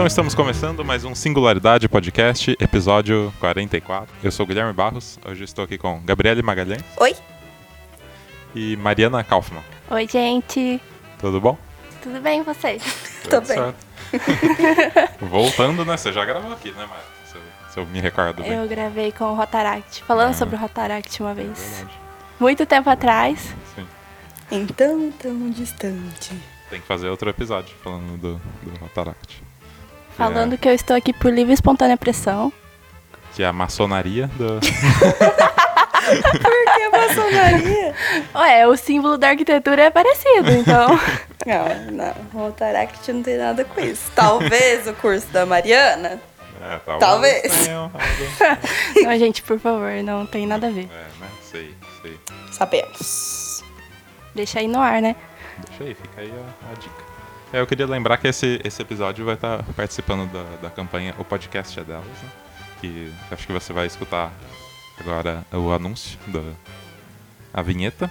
Então estamos começando mais um Singularidade Podcast, episódio 44. Eu sou o Guilherme Barros, hoje estou aqui com Gabriele Magalhães Oi? e Mariana Kaufmann. Oi, gente. Tudo bom? Tudo bem vocês? Tô Tudo bem. certo. Voltando, né? Você já gravou aqui, né, Mari? Se eu, se eu me recordo bem. Eu gravei com o Rotaract, falando Ah. sobre o Rotaract uma É vez. verdade. Muito tempo atrás. Sim. Então tão distante. Tem que fazer outro episódio falando do, do Rotaract. Falando que eu estou aqui por livre e espontânea pressão. Que é a maçonaria do. Por que maçonaria? Ué, o símbolo da arquitetura é parecido, então. não, não. O Rotaract não tem nada com isso. Talvez o curso da Mariana. É, talvez. Talvez. não, gente, por favor, não tem nada a ver. É, né? Sei, sei. Sabemos. Deixa aí no ar, né? Deixa aí, fica aí a, a dica. É, eu queria lembrar que esse, esse episódio vai estar participando da, da campanha O Podcast é Delas, né? Que acho que você vai escutar agora o anúncio da a vinheta.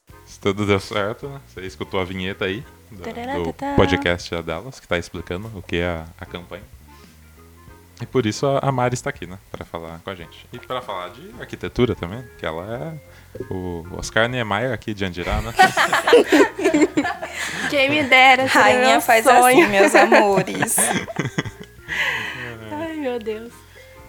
Se tudo deu certo, né? Você escutou a vinheta aí do, do podcast Delas, que está explicando o que é a, a campanha. E por isso a, a Mari está aqui, né? Para falar com a gente. E para falar de arquitetura também, que ela é o Oscar Niemeyer aqui de Andirá, né? Quem me dera, Rainha faz sonho. assim, meus amores. Ai, meu Deus.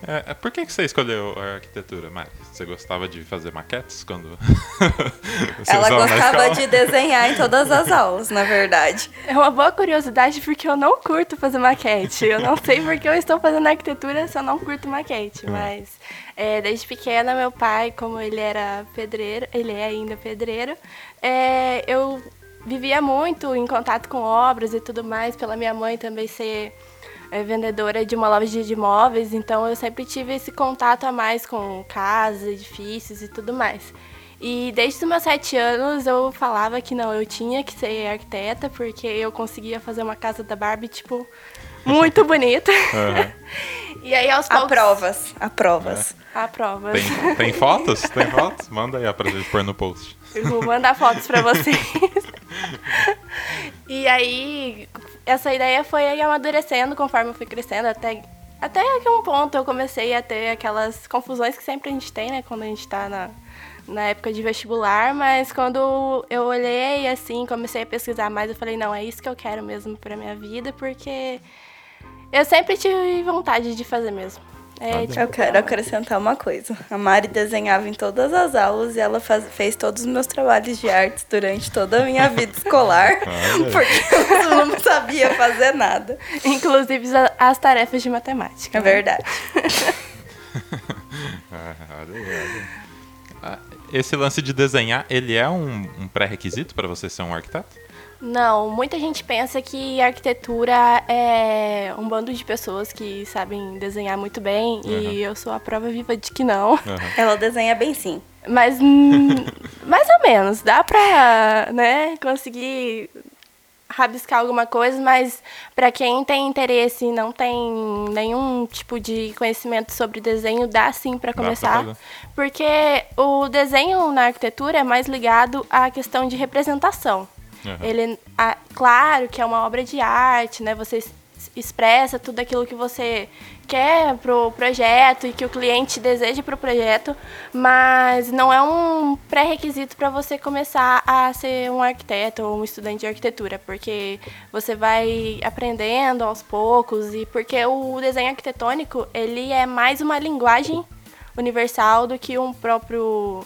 É, é, por que, que você escolheu a arquitetura, Mari? Você gostava de fazer maquetes quando. você Ela gostava de desenhar em todas as aulas, na verdade. É uma boa curiosidade porque eu não curto fazer maquete. Eu não sei porque eu estou fazendo arquitetura se eu não curto maquete. Mas é, desde pequena, meu pai, como ele era pedreiro, ele é ainda pedreiro, é, eu vivia muito em contato com obras e tudo mais, pela minha mãe também ser é, vendedora de uma loja de imóveis, então eu sempre tive esse contato a mais com casas, edifícios e tudo mais. E desde os meus sete anos eu falava que não, eu tinha que ser arquiteta, porque eu conseguia fazer uma casa da Barbie, tipo, muito bonita. Aham. E aí aos poucos... Aprovas, aprovas. A prova. Tem, tem fotos? Tem fotos? Manda aí pra gente pôr no post. Eu vou mandar fotos pra vocês. e aí, essa ideia foi aí amadurecendo conforme eu fui crescendo, até, até que um ponto eu comecei a ter aquelas confusões que sempre a gente tem, né, quando a gente tá na, na época de vestibular, mas quando eu olhei assim, comecei a pesquisar mais, eu falei, não, é isso que eu quero mesmo pra minha vida, porque eu sempre tive vontade de fazer mesmo. É, Olha. tipo, Eu quero acrescentar uma coisa. A Mari desenhava em todas as aulas e ela faz- fez todos os meus trabalhos de artes durante toda a minha vida escolar. Porque não sabia fazer nada. inclusive as tarefas de matemática. É né? verdade. Ah. Ah, Esse lance de desenhar, ele é um, um pré-requisito para você ser um arquiteto? Não, muita gente pensa que arquitetura é um bando de pessoas que sabem desenhar muito bem e eu sou a prova viva de que não. Aham. Ela desenha bem sim. Mas hum, mais ou menos, dá pra, né, conseguir rabiscar alguma coisa, mas pra quem tem interesse e não tem nenhum tipo de conhecimento sobre desenho, dá sim pra pra começar. fazer. porque o desenho na arquitetura é mais ligado à questão de representação. Aham. Ele, ah, claro que é uma obra de arte, né? Você es- expressa tudo aquilo que você quer pro projeto e que o cliente deseja pro projeto, mas não é um pré-requisito para você começar a ser um arquiteto ou um estudante de arquitetura, porque você vai aprendendo aos poucos e porque o desenho arquitetônico, ele é mais uma linguagem universal do que um próprio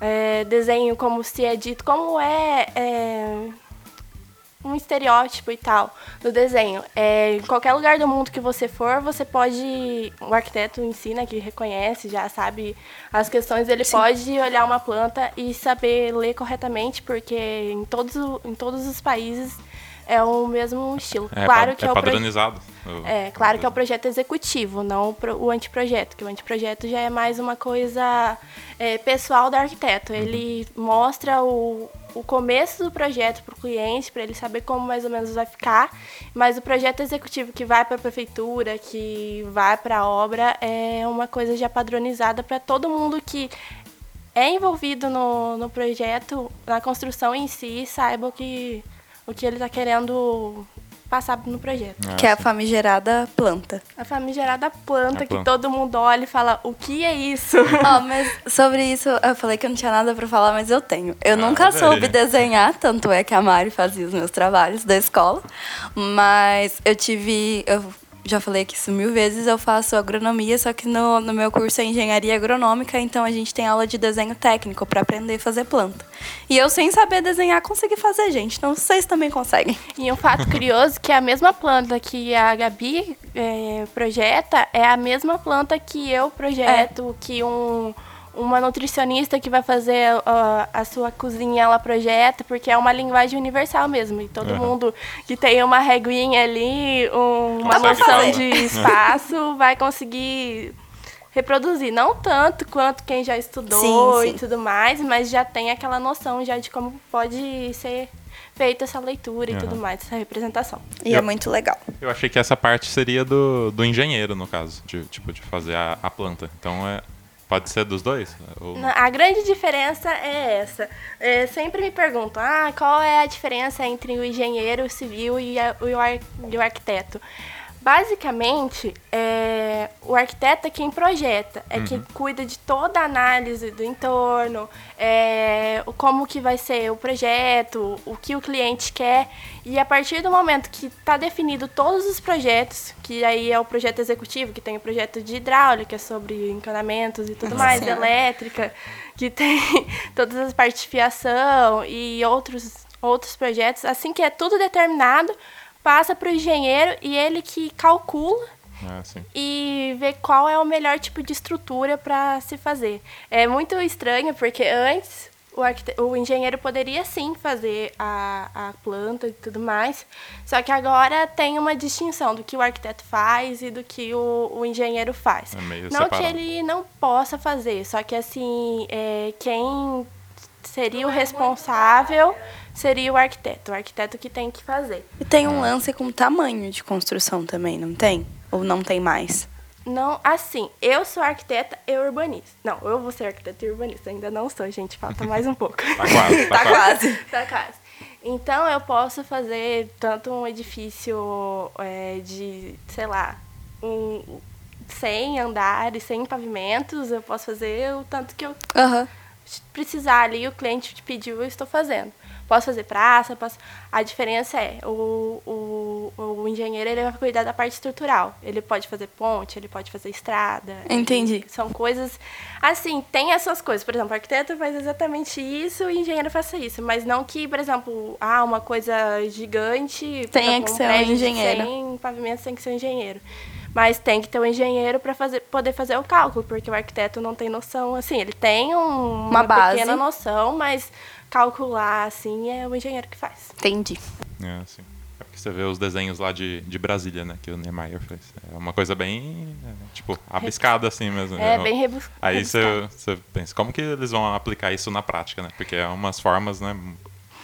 é, desenho, como se é dito, como é, é, um estereótipo e tal do desenho. É, em qualquer lugar do mundo que você for, você pode. O arquiteto ensina que reconhece, já sabe as questões, ele pode olhar uma planta e saber ler corretamente, porque em todos, em todos os países é o mesmo estilo. É, claro pa- que é é, o projeto. padronizado. o- É, claro que é o projeto executivo, não o pro- o anteprojeto, que o anteprojeto já é mais uma coisa é, pessoal do arquiteto. Ele mostra o, o começo do projeto para o cliente, para ele saber como mais ou menos vai ficar, mas o projeto executivo que vai para a prefeitura, que vai para a obra, é uma coisa já padronizada para todo mundo que é envolvido no, no projeto, na construção em si, saiba o que, o que ele está querendo passar no projeto. Ah, Que é a famigerada planta. A famigerada planta, A que planta. todo mundo olha e fala, o que é isso? Ó, mas sobre isso, eu falei que eu não tinha nada pra falar, mas eu tenho. Eu Ah, nunca velho. soube desenhar, tanto é que a Mari fazia os meus trabalhos da escola. Mas eu tive. Eu já falei aqui isso mil vezes, eu faço agronomia, só que no, no meu curso é engenharia agronômica, então a gente tem aula de desenho técnico pra aprender a fazer planta. E eu, sem saber desenhar, consegui fazer, gente. Então vocês também conseguem. E um fato curioso que a mesma planta que a Gabi é, projeta é a mesma planta que eu projeto, que um, uma nutricionista que vai fazer ó, a sua cozinha ela projeta, porque é uma linguagem universal mesmo. E todo Aham. mundo que tem uma reguinha ali, um- uma noção de espaço, vai conseguir reproduzir. Não tanto quanto quem já estudou Sim, e sim. tudo mais, mas já tem aquela noção já de como pode ser feita essa leitura e Aham. tudo mais, essa representação. E Eu- é muito legal. Eu achei que essa parte seria do, do engenheiro, no caso, de, tipo, de fazer a, a planta. Então é. Pode ser dos dois? Ou... A grande diferença é essa. É, sempre me perguntam, ah, qual é a diferença entre o engenheiro civil e, a- o, ar- e o arquiteto? Basicamente, é, o arquiteto é quem projeta, é quem cuida de toda a análise do entorno, é, como que vai ser o projeto, o que o cliente quer. E a partir do momento que está definido todos os projetos, que aí é o projeto executivo, que tem o projeto de hidráulica sobre encanamentos e tudo mais, Sim. elétrica, que tem todas as partes de fiação e outros, outros projetos, assim que é tudo determinado, passa para o engenheiro e ele que calcula Ah, e ver qual é o melhor tipo de estrutura para se fazer. É muito estranho porque antes o, arquite- o engenheiro poderia sim fazer a, a planta e tudo mais, só que agora tem uma distinção do que o arquiteto faz e do que o, o engenheiro faz. É não que separado. ele não possa fazer, só que assim, é, quem seria o responsável seria o arquiteto, o arquiteto que tem que fazer. E tem um lance com tamanho de construção também, não tem? Ou não tem mais? Não, assim, eu sou arquiteta e urbanista. Não, eu vou ser arquiteta e urbanista, ainda não sou, gente, falta mais um pouco. Tá quase, tá, Tá quase. quase. tá quase. Então eu posso fazer tanto um edifício é, de, sei lá, um 100 andares, 100 pavimentos, eu posso fazer o tanto que eu Aham. precisar ali, o cliente te pediu, eu estou fazendo. Posso fazer praça, posso... A diferença é, o, o, o engenheiro ele vai cuidar da parte estrutural. Ele pode fazer ponte, ele pode fazer estrada. Entendi. São coisas... Assim, tem essas coisas. Por exemplo, o arquiteto faz exatamente isso, o engenheiro faça isso. Mas não que, por exemplo, ah, uma coisa gigante... Tenha exemplo, que ser um engenheiro. 100 pavimentos tem que ser um engenheiro. Mas tem que ter um engenheiro para fazer, poder fazer o cálculo, porque o arquiteto não tem noção, assim, ele tem um- Uma base. pequena noção, mas calcular, assim, é o engenheiro que faz. Entendi. É, sim. É porque você vê os desenhos lá de, de Brasília, né? Que o Niemeyer fez. É uma coisa bem, é, tipo, abiscada assim mesmo. É Eu- bem rebus- Aí você, você pensa, como que eles vão aplicar isso na prática, né? Porque é umas formas, né?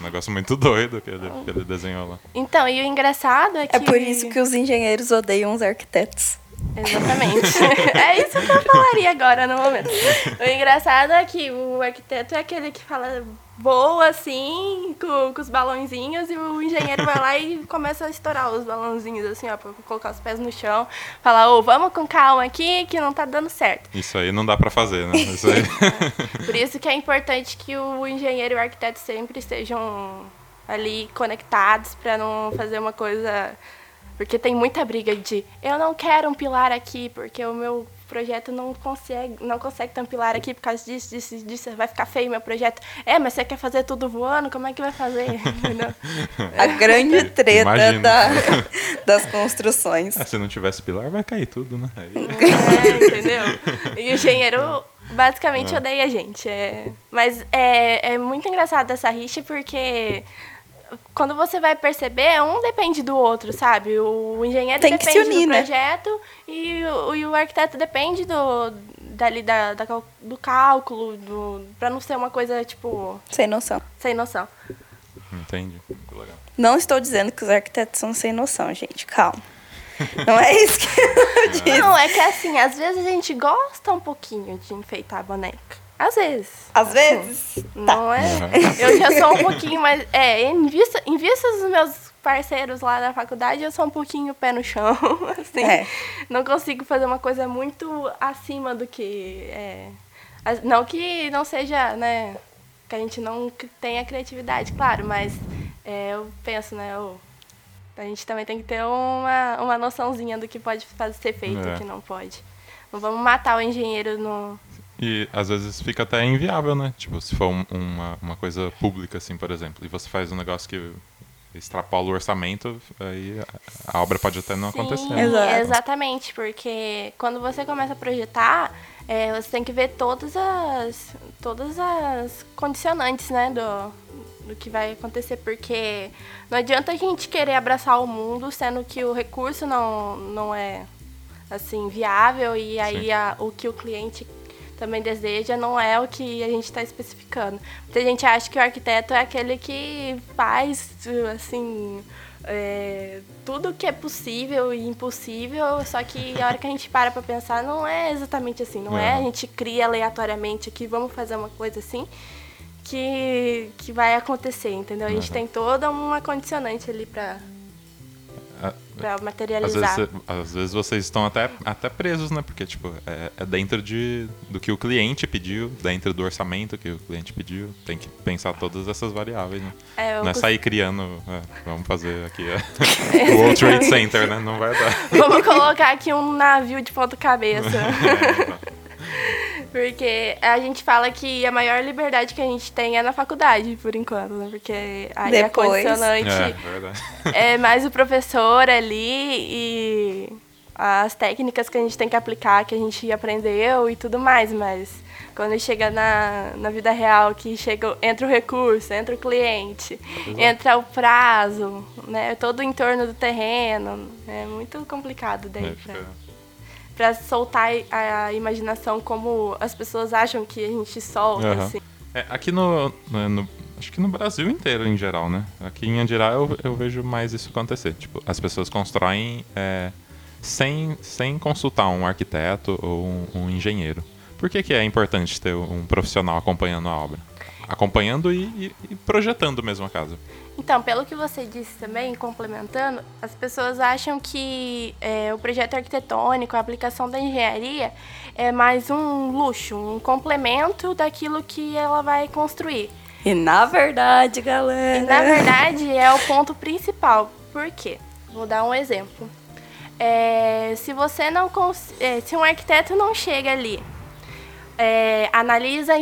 Um negócio muito doido que ele, que ele desenhou lá. Então, e o engraçado é que... É por isso que os engenheiros odeiam os arquitetos. Exatamente. é isso que eu falaria agora no momento. O engraçado é que o arquiteto é aquele que fala voa assim, com, com os balãozinhos, e o engenheiro vai lá e começa a estourar os balãozinhos, assim, ó, pra colocar os pés no chão. Falar, ô, vamos com calma aqui, que não tá dando certo. Isso aí não dá pra fazer, né? Isso aí. Por isso que é importante que o engenheiro e o arquiteto sempre estejam ali conectados para não fazer uma coisa. Porque tem muita briga de eu não quero um pilar aqui, porque o meu projeto não consegue, não consegue ter um pilar aqui por causa disso, disso, disso, vai ficar feio meu projeto. É, mas você quer fazer tudo voando, como é que vai fazer? A grande treta da, das construções. Ah, se não tivesse pilar, vai cair tudo, né? Aí- É, entendeu? E o engenheiro basicamente odeia a gente. É... Mas é, é muito engraçado essa rixa porque quando você vai perceber, um depende do outro, sabe? O engenheiro Tem que se depende unir, do né? projeto e, o, e o arquiteto depende do, dali, da, da do cálculo, do, pra não ser uma coisa, tipo, Sem noção. sem noção. Entendi. Muito legal. Não estou dizendo que os arquitetos são sem noção, gente. Calma. Não é isso que eu disse. Não, é que assim, às vezes a gente gosta um pouquinho de enfeitar a boneca. Às vezes. Às vezes. Não é? Eu já sou um pouquinho mais. É, em vista, em vista dos meus parceiros lá da faculdade, eu sou um pouquinho pé no chão. Assim. É. Não consigo fazer uma coisa muito acima do que. É, não que não seja, né? Que a gente não tenha criatividade, claro, mas é, eu penso, né? eu- a gente também tem que ter uma, uma noçãozinha do que pode fazer, ser feito e É. o que não pode. Não vamos matar o engenheiro no. E às vezes fica até inviável, né? Tipo, se for um- uma, uma coisa pública, assim, por exemplo, e você faz um negócio que extrapola o orçamento, aí a, obra pode até não acontecer. Sim, né? Exato. exatamente, porque quando você começa a projetar, é, você tem que ver todas as, todas as condicionantes, né, do, do que vai acontecer, porque não adianta a gente querer abraçar o mundo, sendo que o recurso não, não é, assim, viável, e aí a- o que o cliente também deseja não é o que a gente está especificando. Muita gente acha que o arquiteto é aquele que faz, assim, é, tudo que é possível e impossível, só que a hora que a gente para para pensar, não é exatamente assim, não é a Uhum. gente cria aleatoriamente aqui, vamos fazer uma coisa assim, que, que vai acontecer, entendeu? A gente Uhum. tem toda uma condicionante ali para A- para Às materializar. vezes, às vezes vocês estão até, até presos, né? Porque, tipo, é, é dentro de, do que o cliente pediu, dentro do orçamento que o cliente pediu. Tem que pensar todas essas variáveis, né? É, Não é sair criando, é, vamos fazer aqui é, o World Trade Center, né? Não vai dar. Vamos colocar aqui um navio de ponta cabeça. Porque a gente fala que a maior liberdade que a gente tem é na faculdade, por enquanto, né? Porque aí Depois. a condicionante É, verdade. é mais o professor ali e as técnicas que a gente tem que aplicar, que a gente aprendeu e tudo mais, mas quando chega na, na vida real, que chega, entra o recurso, entra o cliente, entra o prazo, né? Todo o entorno do terreno. É muito complicado daí É, pra, pra soltar a, imaginação como as pessoas acham que a gente solta, Aham. assim. É, aqui no, no- no- Acho que no Brasil inteiro, em geral, né? Aqui em Andirá eu, eu vejo mais isso acontecer. Tipo, as pessoas constroem é, sem, sem consultar um arquiteto ou um, um engenheiro. Por que, que é importante ter um profissional acompanhando a obra? Acompanhando e, e- e projetando mesmo a casa. Então, pelo que você disse também, complementando, as pessoas acham que é, o projeto arquitetônico, a aplicação da engenharia, é mais um luxo, um complemento daquilo que ela vai construir. E na verdade, galera. E, na verdade, é o ponto principal. Por quê? Vou dar um exemplo. É, se você não cons- é, se um arquiteto não chega ali, é, analisa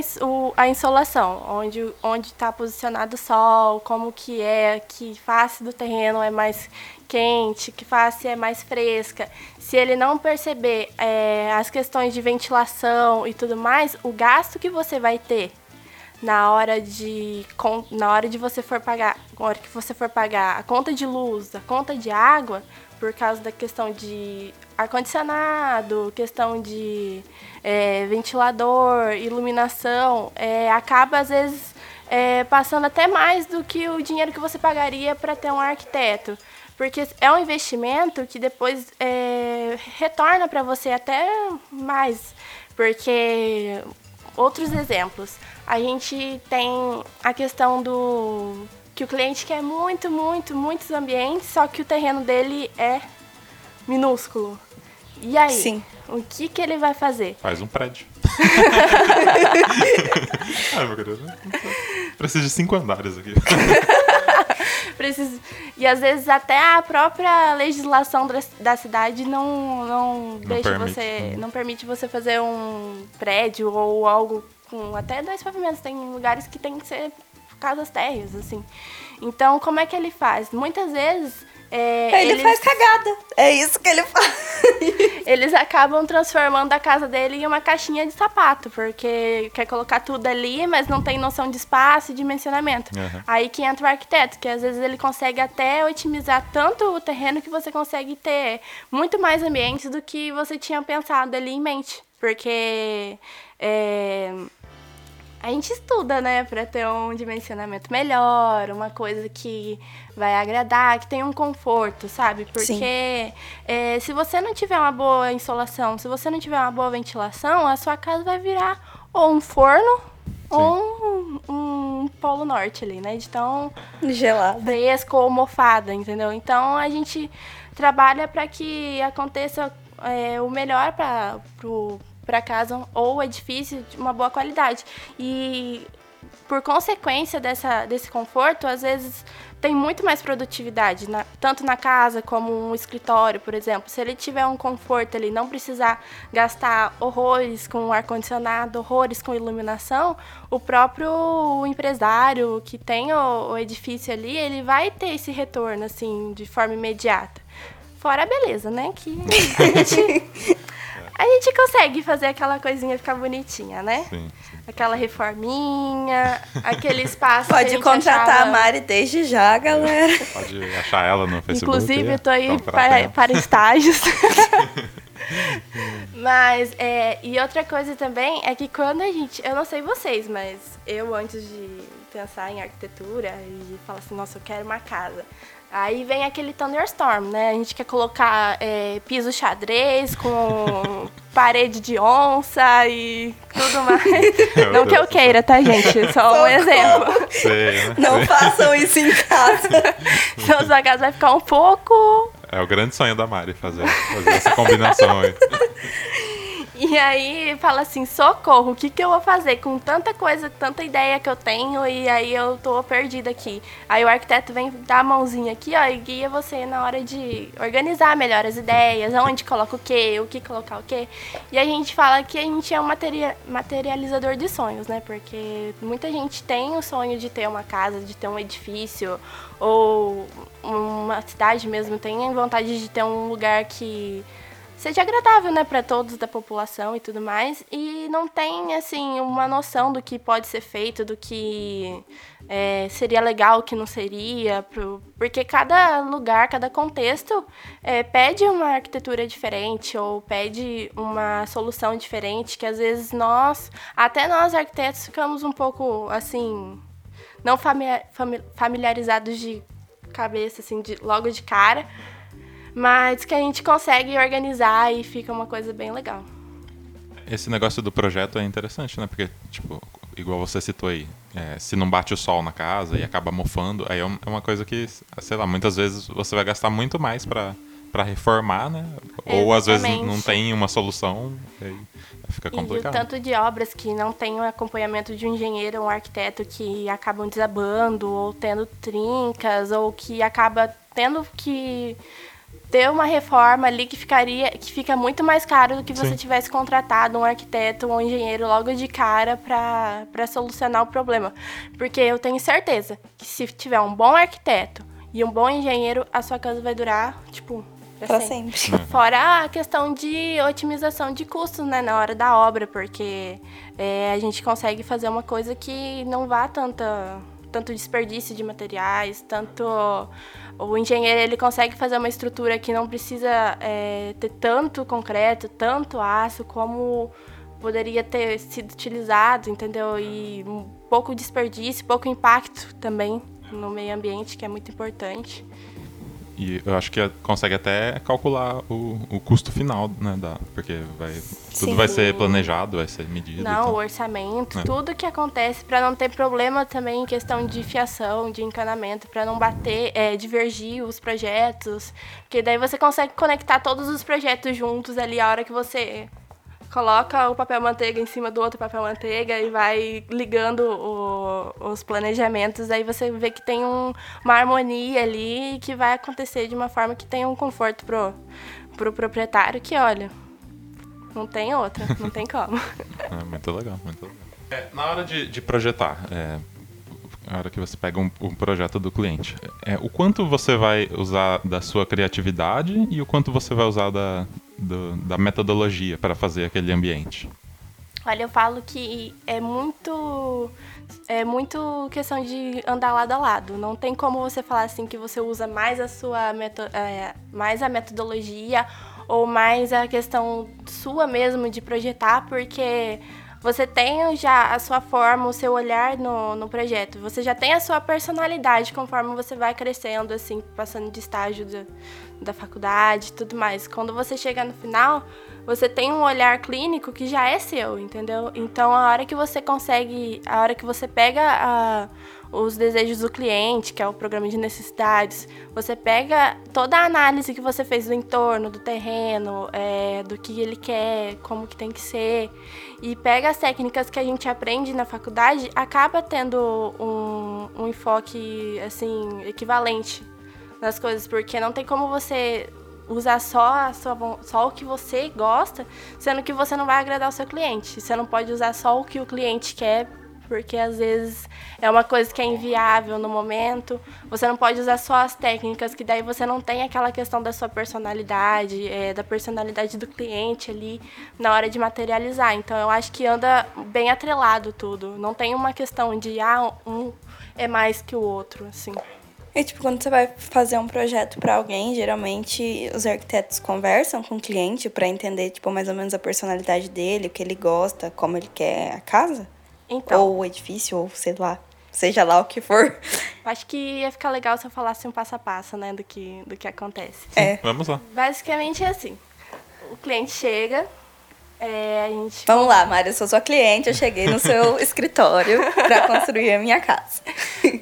a insolação, onde onde está posicionado o sol, como que é, que face do terreno é mais quente, que face é mais fresca. Se ele não perceber é, as questões de ventilação e tudo mais, o gasto que você vai ter na hora de na hora de você for pagar, na hora que você for pagar a conta de luz, a conta de água, por causa da questão de ar condicionado, questão de é, ventilador, iluminação, é, acaba às vezes é, passando até mais do que o dinheiro que você pagaria para ter um arquiteto. Porque é um investimento que depois é, retorna para você até mais. Porque outros exemplos. A gente tem a questão do que o cliente quer muito, muito, muitos ambientes, só que o terreno dele é minúsculo. E aí? Sim. O que, que ele vai fazer? Faz um prédio. ah, meu querido. Precisa de cinco andares aqui. Precisa... E às vezes até a própria legislação da- da cidade não, não, deixa permite, você. né? Não permite você fazer um prédio ou algo com até dois pavimentos. Tem lugares que tem que ser casas térreas, assim. Então, como é que ele faz? Muitas vezes é, Ele eles, faz cagada. É isso que ele faz. eles acabam transformando a casa dele em uma caixinha de sapato, porque quer colocar tudo ali, mas não tem noção de espaço e dimensionamento. Uhum. Aí que entra o arquiteto, que às vezes ele consegue até otimizar tanto o terreno que você consegue ter muito mais ambientes do que você tinha pensado ali em mente. Porque é, a gente estuda, né, para ter um dimensionamento melhor, uma coisa que vai agradar, que tenha um conforto, sabe? Porque é, se você não tiver uma boa insolação, se você não tiver uma boa ventilação, a sua casa vai virar ou um forno ou um, um polo norte ali, né? De tão Gelado. fresco ou mofada, entendeu? Então a gente trabalha para que aconteça é, o melhor para para casa ou edifício de uma boa qualidade. E por consequência dessa, desse conforto, às vezes tem muito mais produtividade, na- tanto na casa como um escritório, por exemplo. Se ele tiver um conforto ali, não precisar gastar horrores com ar-condicionado, horrores com iluminação, o próprio empresário que tem o, o edifício ali, ele vai ter esse retorno, assim, de forma imediata. Fora a beleza, né? Que a gente, a gente consegue fazer aquela coisinha ficar bonitinha, né? Sim, sim. Aquela reforminha, aquele espaço. Pode contratar achava- a Mari desde já, galera. Pode achar ela no Facebook. Inclusive, eu tô aí contrata para, para estágios. mas, é, e outra coisa também é que quando a gente. Eu não sei vocês, mas eu, antes de pensar em arquitetura e falar assim, nossa, eu quero uma casa. Aí vem aquele thunderstorm, né? A gente quer colocar é, piso xadrez com parede de onça e tudo mais. Meu Não que eu queira, tá, gente? Só um exemplo. Sei, né? Não façam isso em casa. Senão sua casa vai ficar um pouco É o grande sonho da Mari fazer, fazer essa combinação aí. E aí fala assim, socorro, o que, que eu vou fazer com tanta coisa, tanta ideia que eu tenho e aí eu tô perdida aqui. Aí o arquiteto vem dar a mãozinha aqui, ó, e guia você na hora de organizar melhor as ideias, aonde coloca o quê, o que colocar o quê. E a gente fala que a gente é um materia- materializador de sonhos, né? Porque muita gente tem o sonho de ter uma casa, de ter um edifício, ou uma cidade mesmo tem vontade de ter um lugar que seja agradável, né, para todos da população e tudo mais, e não tem assim uma noção do que pode ser feito, do que é, seria legal, o que não seria, pro- porque cada lugar, cada contexto é, pede uma arquitetura diferente ou pede uma solução diferente, que às vezes nós, até nós arquitetos, ficamos um pouco assim não familiarizados de cabeça, assim, de, logo de cara, mas que a gente consegue organizar e fica uma coisa bem legal. Esse negócio do projeto é interessante, né? Porque, tipo, igual você citou aí, é, se não bate o sol na casa e acaba mofando, aí é é uma coisa que, sei lá, muitas vezes você vai gastar muito mais pra, pra reformar, né? Ou às vezes Exatamente. não tem uma solução, fica E o complicado. tanto de obras que não tem o acompanhamento de um engenheiro ou um arquiteto que acabam desabando, ou tendo trincas, ou que acaba tendo que ter uma reforma ali que ficaria que fica muito mais caro do que você Sim. tivesse contratado um arquiteto ou um engenheiro logo de cara para solucionar o problema. Porque eu tenho certeza que se tiver um bom arquiteto e um bom engenheiro, a sua casa vai durar, tipo, pra Pra sempre. sempre. Fora a questão de otimização de custos, né, na hora da obra, porque é, a gente consegue fazer uma coisa que não vá tanta, tanto desperdício de materiais, tanto o engenheiro ele consegue fazer uma estrutura que não precisa é, ter tanto concreto, tanto aço como poderia ter sido utilizado, entendeu? E um pouco desperdício, pouco impacto também no meio ambiente, que é muito importante. E eu acho que consegue até calcular o, o custo final, né? Da, porque vai, tudo Sim. vai ser planejado, vai ser medido. Não, o orçamento, É. tudo que acontece para não ter problema também em questão de fiação, de encanamento, para não bater, é, divergir os projetos, porque daí você consegue conectar todos os projetos juntos ali a hora que você coloca o papel manteiga em cima do outro papel manteiga e vai ligando o- os planejamentos, aí você vê que tem um- uma harmonia ali que vai acontecer de uma forma que tenha um conforto pro, pro proprietário que, olha, não tem outra, não tem como. É, muito legal, muito legal. É, na hora de, de projetar, é, a hora que você pega um, um projeto do cliente. É, o quanto você vai usar da sua criatividade e o quanto você vai usar da, do, da metodologia para fazer aquele ambiente? Olha, eu falo que é muito é muito questão de andar lado a lado. Não tem como você falar assim que você usa mais a sua meto é, mais a metodologia ou mais a questão sua mesmo de projetar, porque você tem já a sua forma, o seu olhar no, no projeto. Você já tem a sua personalidade conforme você vai crescendo, assim, passando de estágio da faculdade tudo mais. Quando você chega no final, você tem um olhar clínico que já é seu, entendeu? Então, a hora que você consegue, a hora que você pega a, os desejos do cliente, que é o programa de necessidades, você pega toda a análise que você fez do entorno, do terreno, é, do que ele quer, como que tem que ser, e pega as técnicas que a gente aprende na faculdade, acaba tendo um, um enfoque assim equivalente nas coisas, porque não tem como você usar só, sua, só o que você gosta, sendo que você não vai agradar o seu cliente. Você não pode usar só o que o cliente quer, porque às vezes é uma coisa que é inviável no momento. Você não pode usar só as técnicas, que daí você não tem aquela questão da sua personalidade, é, da personalidade do cliente ali na hora de materializar. Então eu acho que anda bem atrelado tudo. Não tem uma questão de ah, um é mais que o outro, assim. E, tipo, quando você vai fazer um projeto para alguém, geralmente os arquitetos conversam com o cliente para entender, tipo, mais ou menos a personalidade dele, o que ele gosta, como ele quer a casa? Então. Ou o edifício, ou sei lá, seja lá o que for. Acho que ia ficar legal se eu falasse um passo a passo, né, do que, do que acontece. É. Vamos lá. Basicamente é assim. O cliente chega, é, gente... Vamos lá, Mária, eu sou sua cliente, eu cheguei no seu escritório para construir a minha casa.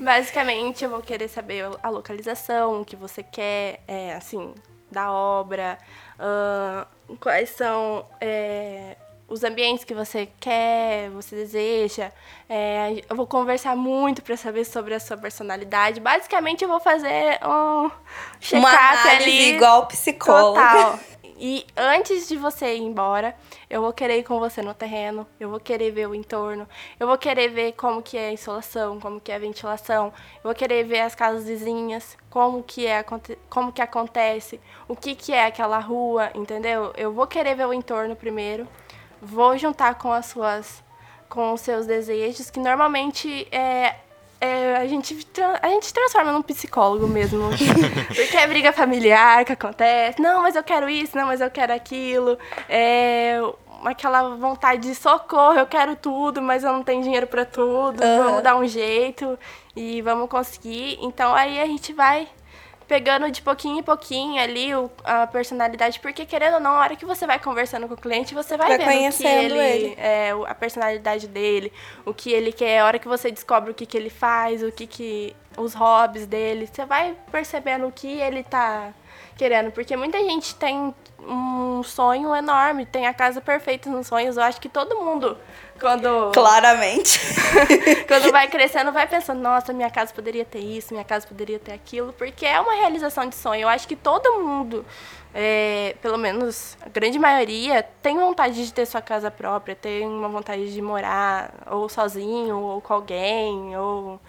Basicamente, eu vou querer saber a localização, o que você quer, é, assim, da obra, uh, quais são é, os ambientes que você quer, você deseja. É, eu vou conversar muito para saber sobre a sua personalidade. Basicamente, eu vou fazer um check-up ali. igual psicólogo. Total. E antes de você ir embora, eu vou querer ir com você no terreno, eu vou querer ver o entorno, eu vou querer ver como que é a insolação, como que é a ventilação, eu vou querer ver as casas vizinhas, como que é, como que acontece, o que que é aquela rua, entendeu? Eu vou querer ver o entorno primeiro, vou juntar com as suas com os seus desejos, que normalmente é é, a, gente, a gente transforma num psicólogo mesmo. Porque é briga familiar que acontece. Não, mas eu quero isso, não, mas eu quero aquilo. É aquela vontade de socorro, eu quero tudo, mas eu não tenho dinheiro para tudo. Uhum. Vamos dar um jeito e vamos conseguir. Então aí a gente vai pegando de pouquinho em pouquinho ali o, a personalidade, porque querendo ou não, a hora que você vai conversando com o cliente, você vai, vai vendo conhecendo ele, ele. É, a personalidade dele, o que ele quer, a hora que você descobre o que, que ele faz, o que, que os hobbies dele, você vai percebendo o que ele tá querendo, porque muita gente tem um sonho enorme, tem a casa perfeita nos sonhos. Eu acho que todo mundo, quando. Claramente. quando vai crescendo, vai pensando: nossa, minha casa poderia ter isso, minha casa poderia ter aquilo, porque é uma realização de sonho. Eu acho que todo mundo, é, pelo menos a grande maioria, tem vontade de ter sua casa própria, tem uma vontade de morar ou sozinho, ou com alguém, ou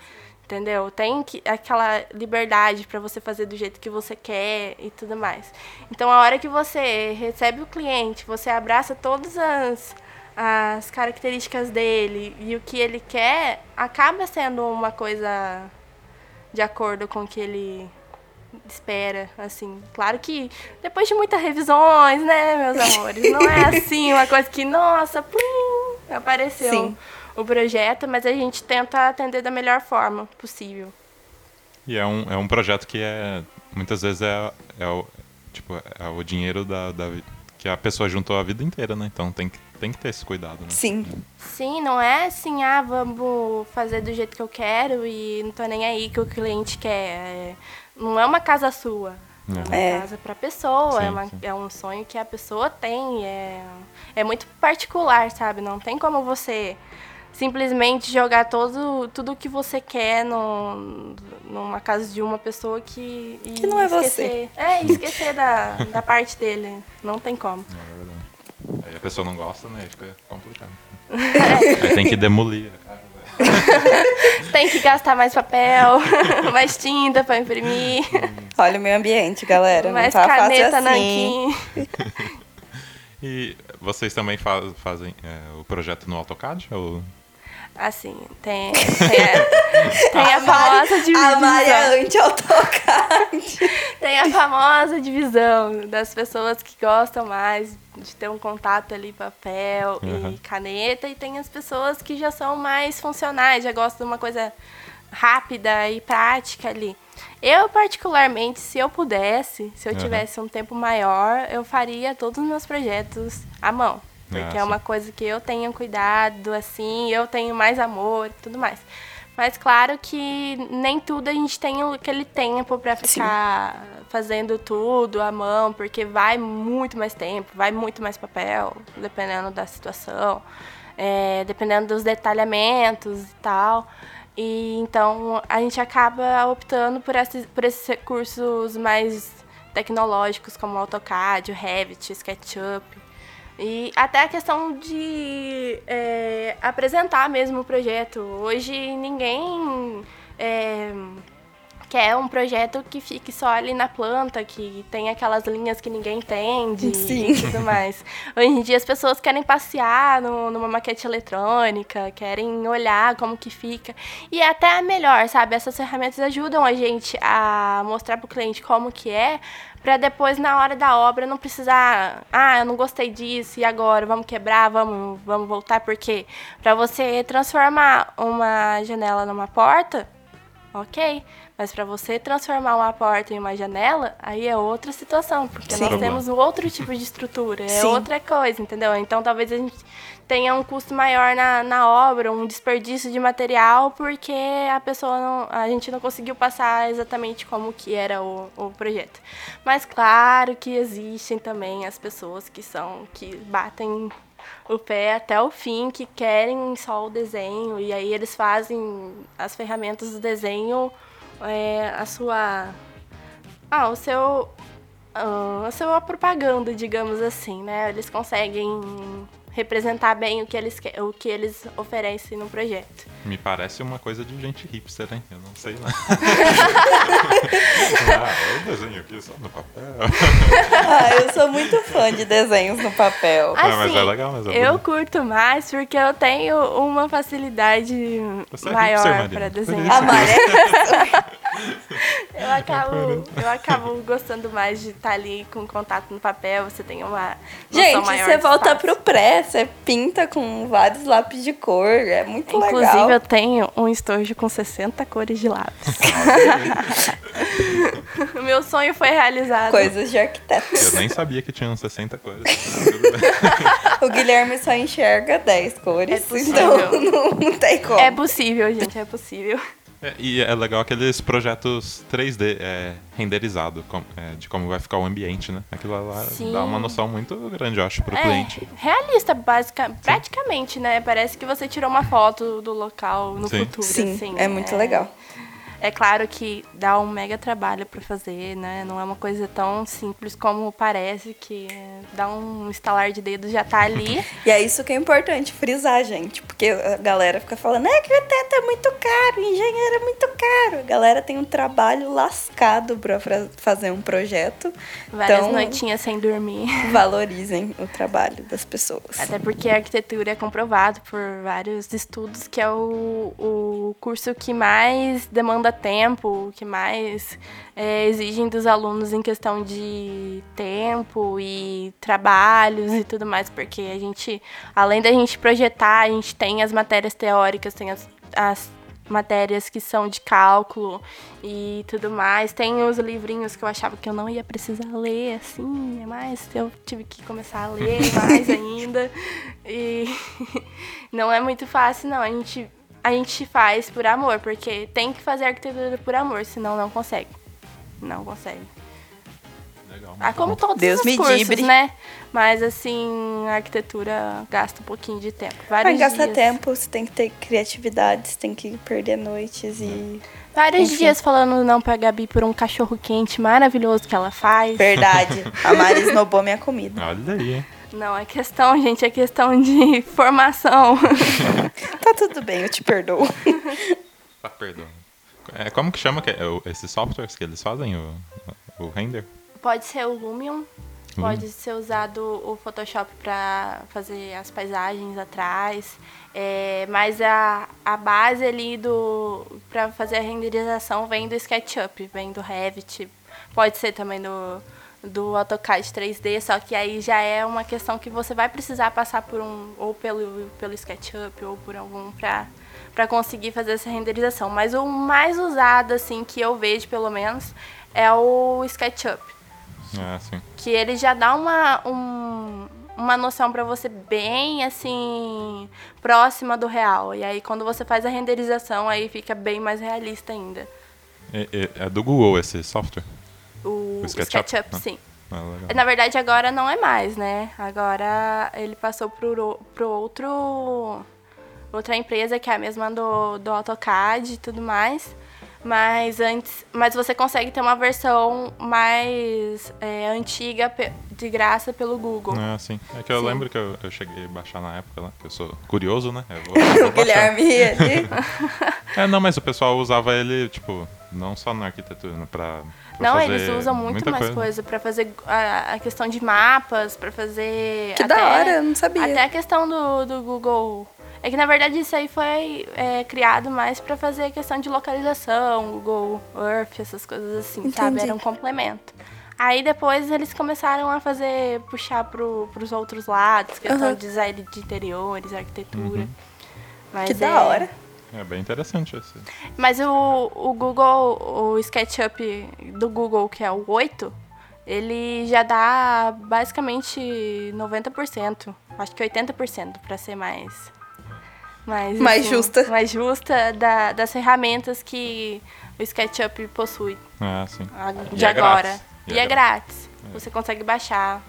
entendeu? Tem que, aquela liberdade para você fazer do jeito que você quer e tudo mais. Então, a hora que você recebe o cliente, você abraça todas as, as características dele e o que ele quer, acaba sendo uma coisa de acordo com o que ele espera, assim. Claro que depois de muitas revisões, né, meus amores? Não é assim uma coisa que, nossa, plim, apareceu. Sim o projeto, mas a gente tenta atender da melhor forma possível. E é um, é um projeto que é muitas vezes é, é, o, tipo, é o dinheiro da, da, que a pessoa juntou a vida inteira, né? Então tem que, tem que ter esse cuidado, né? Sim. Sim, não é assim, ah, vamos fazer do jeito que eu quero e não tô nem aí que o cliente quer. É, não é uma casa sua. É uma é. casa para pessoa, sim, é, uma, é um sonho que a pessoa tem, é, é muito particular, sabe? Não tem como você simplesmente jogar todo, tudo que você quer no, numa casa de uma pessoa que. que não é esquecer, você. É, esquecer da, da parte dele. Não tem como. É verdade. Aí a pessoa não gosta, né? Aí fica complicado. Aí tem que demolir a casa. Tem que gastar mais papel, mais tinta pra imprimir, Olha o meio ambiente, galera. mais não tá caneta fácil assim. nanquim. E vocês também fa- fazem é, o projeto no AutoCAD? Ou... Assim, tem, tem, a, tem a famosa A divisão. Mari é anti-AutoCAD. Tem a famosa divisão das pessoas que gostam mais de ter um contato ali, papel Uhum. e caneta, e tem as pessoas que já são mais funcionais, já gostam de uma coisa rápida e prática ali. Eu, particularmente, se eu pudesse, se eu Uhum. tivesse um tempo maior, eu faria todos os meus projetos à mão. Porque Ah, é uma sim. coisa que eu tenho cuidado, assim, eu tenho mais amor e tudo mais. Mas claro que nem tudo a gente tem aquele tempo pra ficar fazendo tudo à mão, porque vai muito mais tempo, vai muito mais papel, dependendo da situação, é, dependendo dos detalhamentos e tal. E então a gente acaba optando por esses, por esses recursos mais tecnológicos como o AutoCAD, o Revit, SketchUp. E até a questão de é, apresentar mesmo o projeto. Hoje ninguém é, quer um projeto que fique só ali na planta, que tem aquelas linhas que ninguém entende Sim. e tudo mais. Hoje em dia as pessoas querem passear no- numa maquete eletrônica, querem olhar como que fica. E é até melhor, sabe? Essas ferramentas ajudam a gente a mostrar para o cliente como que é, para depois na hora da obra não precisar, ah, eu não gostei disso e agora vamos quebrar, vamos, vamos voltar porque para você transformar uma janela numa porta, OK, mas para você transformar uma porta em uma janela, aí é outra situação, porque Sim. nós temos um outro tipo de estrutura, é Sim. outra coisa, entendeu? Então talvez a gente tenha um custo maior na, na obra, um desperdício de material, porque a pessoa não, a gente não conseguiu passar exatamente como que era o, o projeto. Mas claro que existem também as pessoas que são que batem o pé até o fim, que querem só o desenho e aí eles fazem as ferramentas do desenho é, a sua ah, o seu ah, a sua propaganda, digamos assim, né? Eles conseguem representar bem o que eles o que eles oferecem no projeto. Me parece uma coisa de gente hipster, hein? Eu não sei lá. ah, eu desenho aqui só no papel. Ah, eu sou muito fã de desenhos no papel. Ah, mas é legal, mas é eu bonito. curto mais porque eu tenho uma facilidade Você é maior para desenhar. A Mari é Eu acabo, eu acabo gostando mais de estar ali com contato no papel, você tem uma noção Gente, maior você volta espaço. pro pré, você pinta com vários lápis de cor, é muito Inclusive, legal. eu tenho um estojo com 60 cores de lápis. O Meu sonho foi realizado. Coisas de arquiteto. Eu nem sabia que tinham 60 coisas. Tudo bem. O Guilherme só enxerga 10 cores, É então não, não tem como. É possível, gente, é possível. É, e é legal aqueles projetos 3D é, renderizado com- é, de como vai ficar o ambiente, né? Aquilo lá Sim. dá uma noção muito grande, eu acho, pro é, cliente. realista, basica, praticamente, né? Parece que você tirou uma foto do local no Sim. futuro, Sim, assim. é muito legal. É claro que dá um mega trabalho pra fazer, né? Não é uma coisa tão simples como parece, que dá um estalar de dedos já tá ali. E é isso que é importante frisar, gente. Porque a galera fica falando, é, arquiteto é muito caro, engenheiro é muito caro. A galera tem um trabalho lascado pra fra- fazer um projeto. Várias Então, noitinhas sem dormir. valorizem o trabalho das pessoas. Até porque a arquitetura é comprovado por vários estudos que é o, o curso que mais demanda tempo, que mais é, exigem dos alunos em questão de tempo e trabalhos e tudo mais, porque a gente, além da gente projetar, a gente tem as matérias teóricas, tem as, as matérias que são de cálculo e tudo mais. Tem os livrinhos que eu achava que eu não ia precisar ler, assim, mas eu tive que começar a ler mais ainda. E não é muito fácil, não. A gente, a gente faz por amor, porque tem que fazer arquitetura por amor, senão não consegue. Não consegue. Legal. Ah, como todos Deus os me cursos, dibre. né? Mas assim, a arquitetura gasta um pouquinho de tempo. Mas Vários gasta dias. tempo, você tem que ter criatividade, você tem que perder noites e. Vários Enfim. dias falando não pra Gabi por um cachorro quente maravilhoso que ela faz. Verdade. A Mari esnobou minha comida. Olha aí, hein? Não, é questão, gente, é questão de formação. Tá tudo bem, eu te perdoo. Tá, perdão. É, como que chama que é, o- esses softwares que eles fazem, o, o render? Pode ser o Lumion, pode ser usado o Photoshop para fazer as paisagens atrás, é, mas a, a base ali do para fazer a renderização vem do SketchUp, vem do Revit, pode ser também do do AutoCAD 3D, só que aí já é uma questão que você vai precisar passar por um ou pelo pelo SketchUp ou por algum para para conseguir fazer essa renderização. Mas o mais usado assim que eu vejo pelo menos é o SketchUp É, sim. que ele já dá uma, um- uma noção para você bem assim próxima do real. E aí quando você faz a renderização aí fica bem mais realista ainda. É, é- é do Google esse software? O, O SketchUp, SketchUp, né? sim. Ah. Na verdade agora não é mais, né? Agora ele passou pro, pro outro outra empresa que é a mesma do, do AutoCAD e tudo mais. Mas antes, mas você consegue ter uma versão mais é, antiga de graça pelo Google. Ah, sim. É que eu Sim. lembro que eu, eu cheguei a baixar na época lá, que eu sou curioso, né? Eu vou, eu. Guilherme ali. É, não, mas o pessoal usava ele, tipo, não só na arquitetura, né, pra Não, fazer eles usam muito mais coisa, pra fazer a, a questão de mapas, pra fazer. Que até, da hora, eu não sabia. Até a questão do, do Google. É que na verdade isso aí foi é, criado mais pra fazer a questão de localização, Google Earth, essas coisas assim, sabe? Entendi. Era um complemento. Aí depois eles começaram a fazer, puxar pro, pros outros lados, questão Aham. de design de interiores, arquitetura. Uhum. Mas Que da é- hora. É bem interessante esse. mas o, o Google, o SketchUp do Google, que é o 8, ele já dá basicamente 90%. Acho que 80% para ser mais. Mais, Mais justa. Mais justa da- das ferramentas que o SketchUp possui Ah, sim. a- E de é agora. grátis. E, é grátis. Você consegue baixar.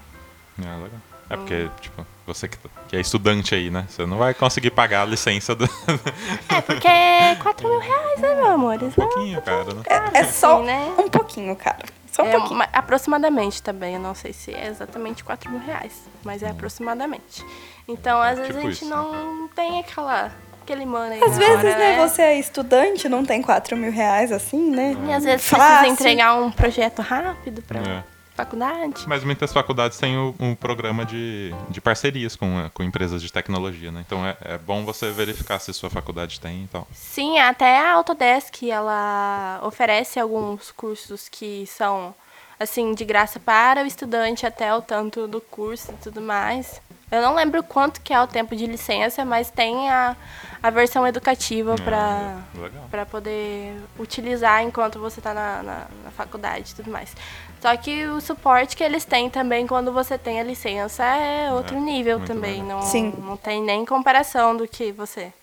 É legal. É porque, tipo, você que, que é estudante aí, né? Você não vai conseguir pagar a licença do. um É, porque é 4 mil reais, né, meu amor? Isso não- pouquinho, cara, né? É, é só Assim, né? um pouquinho, cara. Só um É, pouquinho. uma- aproximadamente também, eu não sei se é exatamente 4 mil reais, mas é aproximadamente. Então, às vezes tipo a gente isso, não tem aquela, aquele money Às vezes, hora, né, você é estudante, não tem 4 mil reais assim, né? E às vezes Fácil. precisa entregar um projeto rápido pra É. faculdade. Mas muitas faculdades têm um programa de, de parcerias com, eh, com empresas de tecnologia, né? Então é, é bom você verificar se sua faculdade tem e tal. Sim, até a Autodesk, ela oferece alguns cursos que são, assim, de graça para o estudante até o tanto do curso e tudo mais. Eu não lembro quanto que é o tempo de licença, mas tem a, a versão educativa para É, legal. para poder utilizar enquanto você está na, na, na faculdade e tudo mais. Só que o suporte que eles têm também quando você tem a licença é outro É, nível também. legal. Não, Sim. não tem nem comparação do que você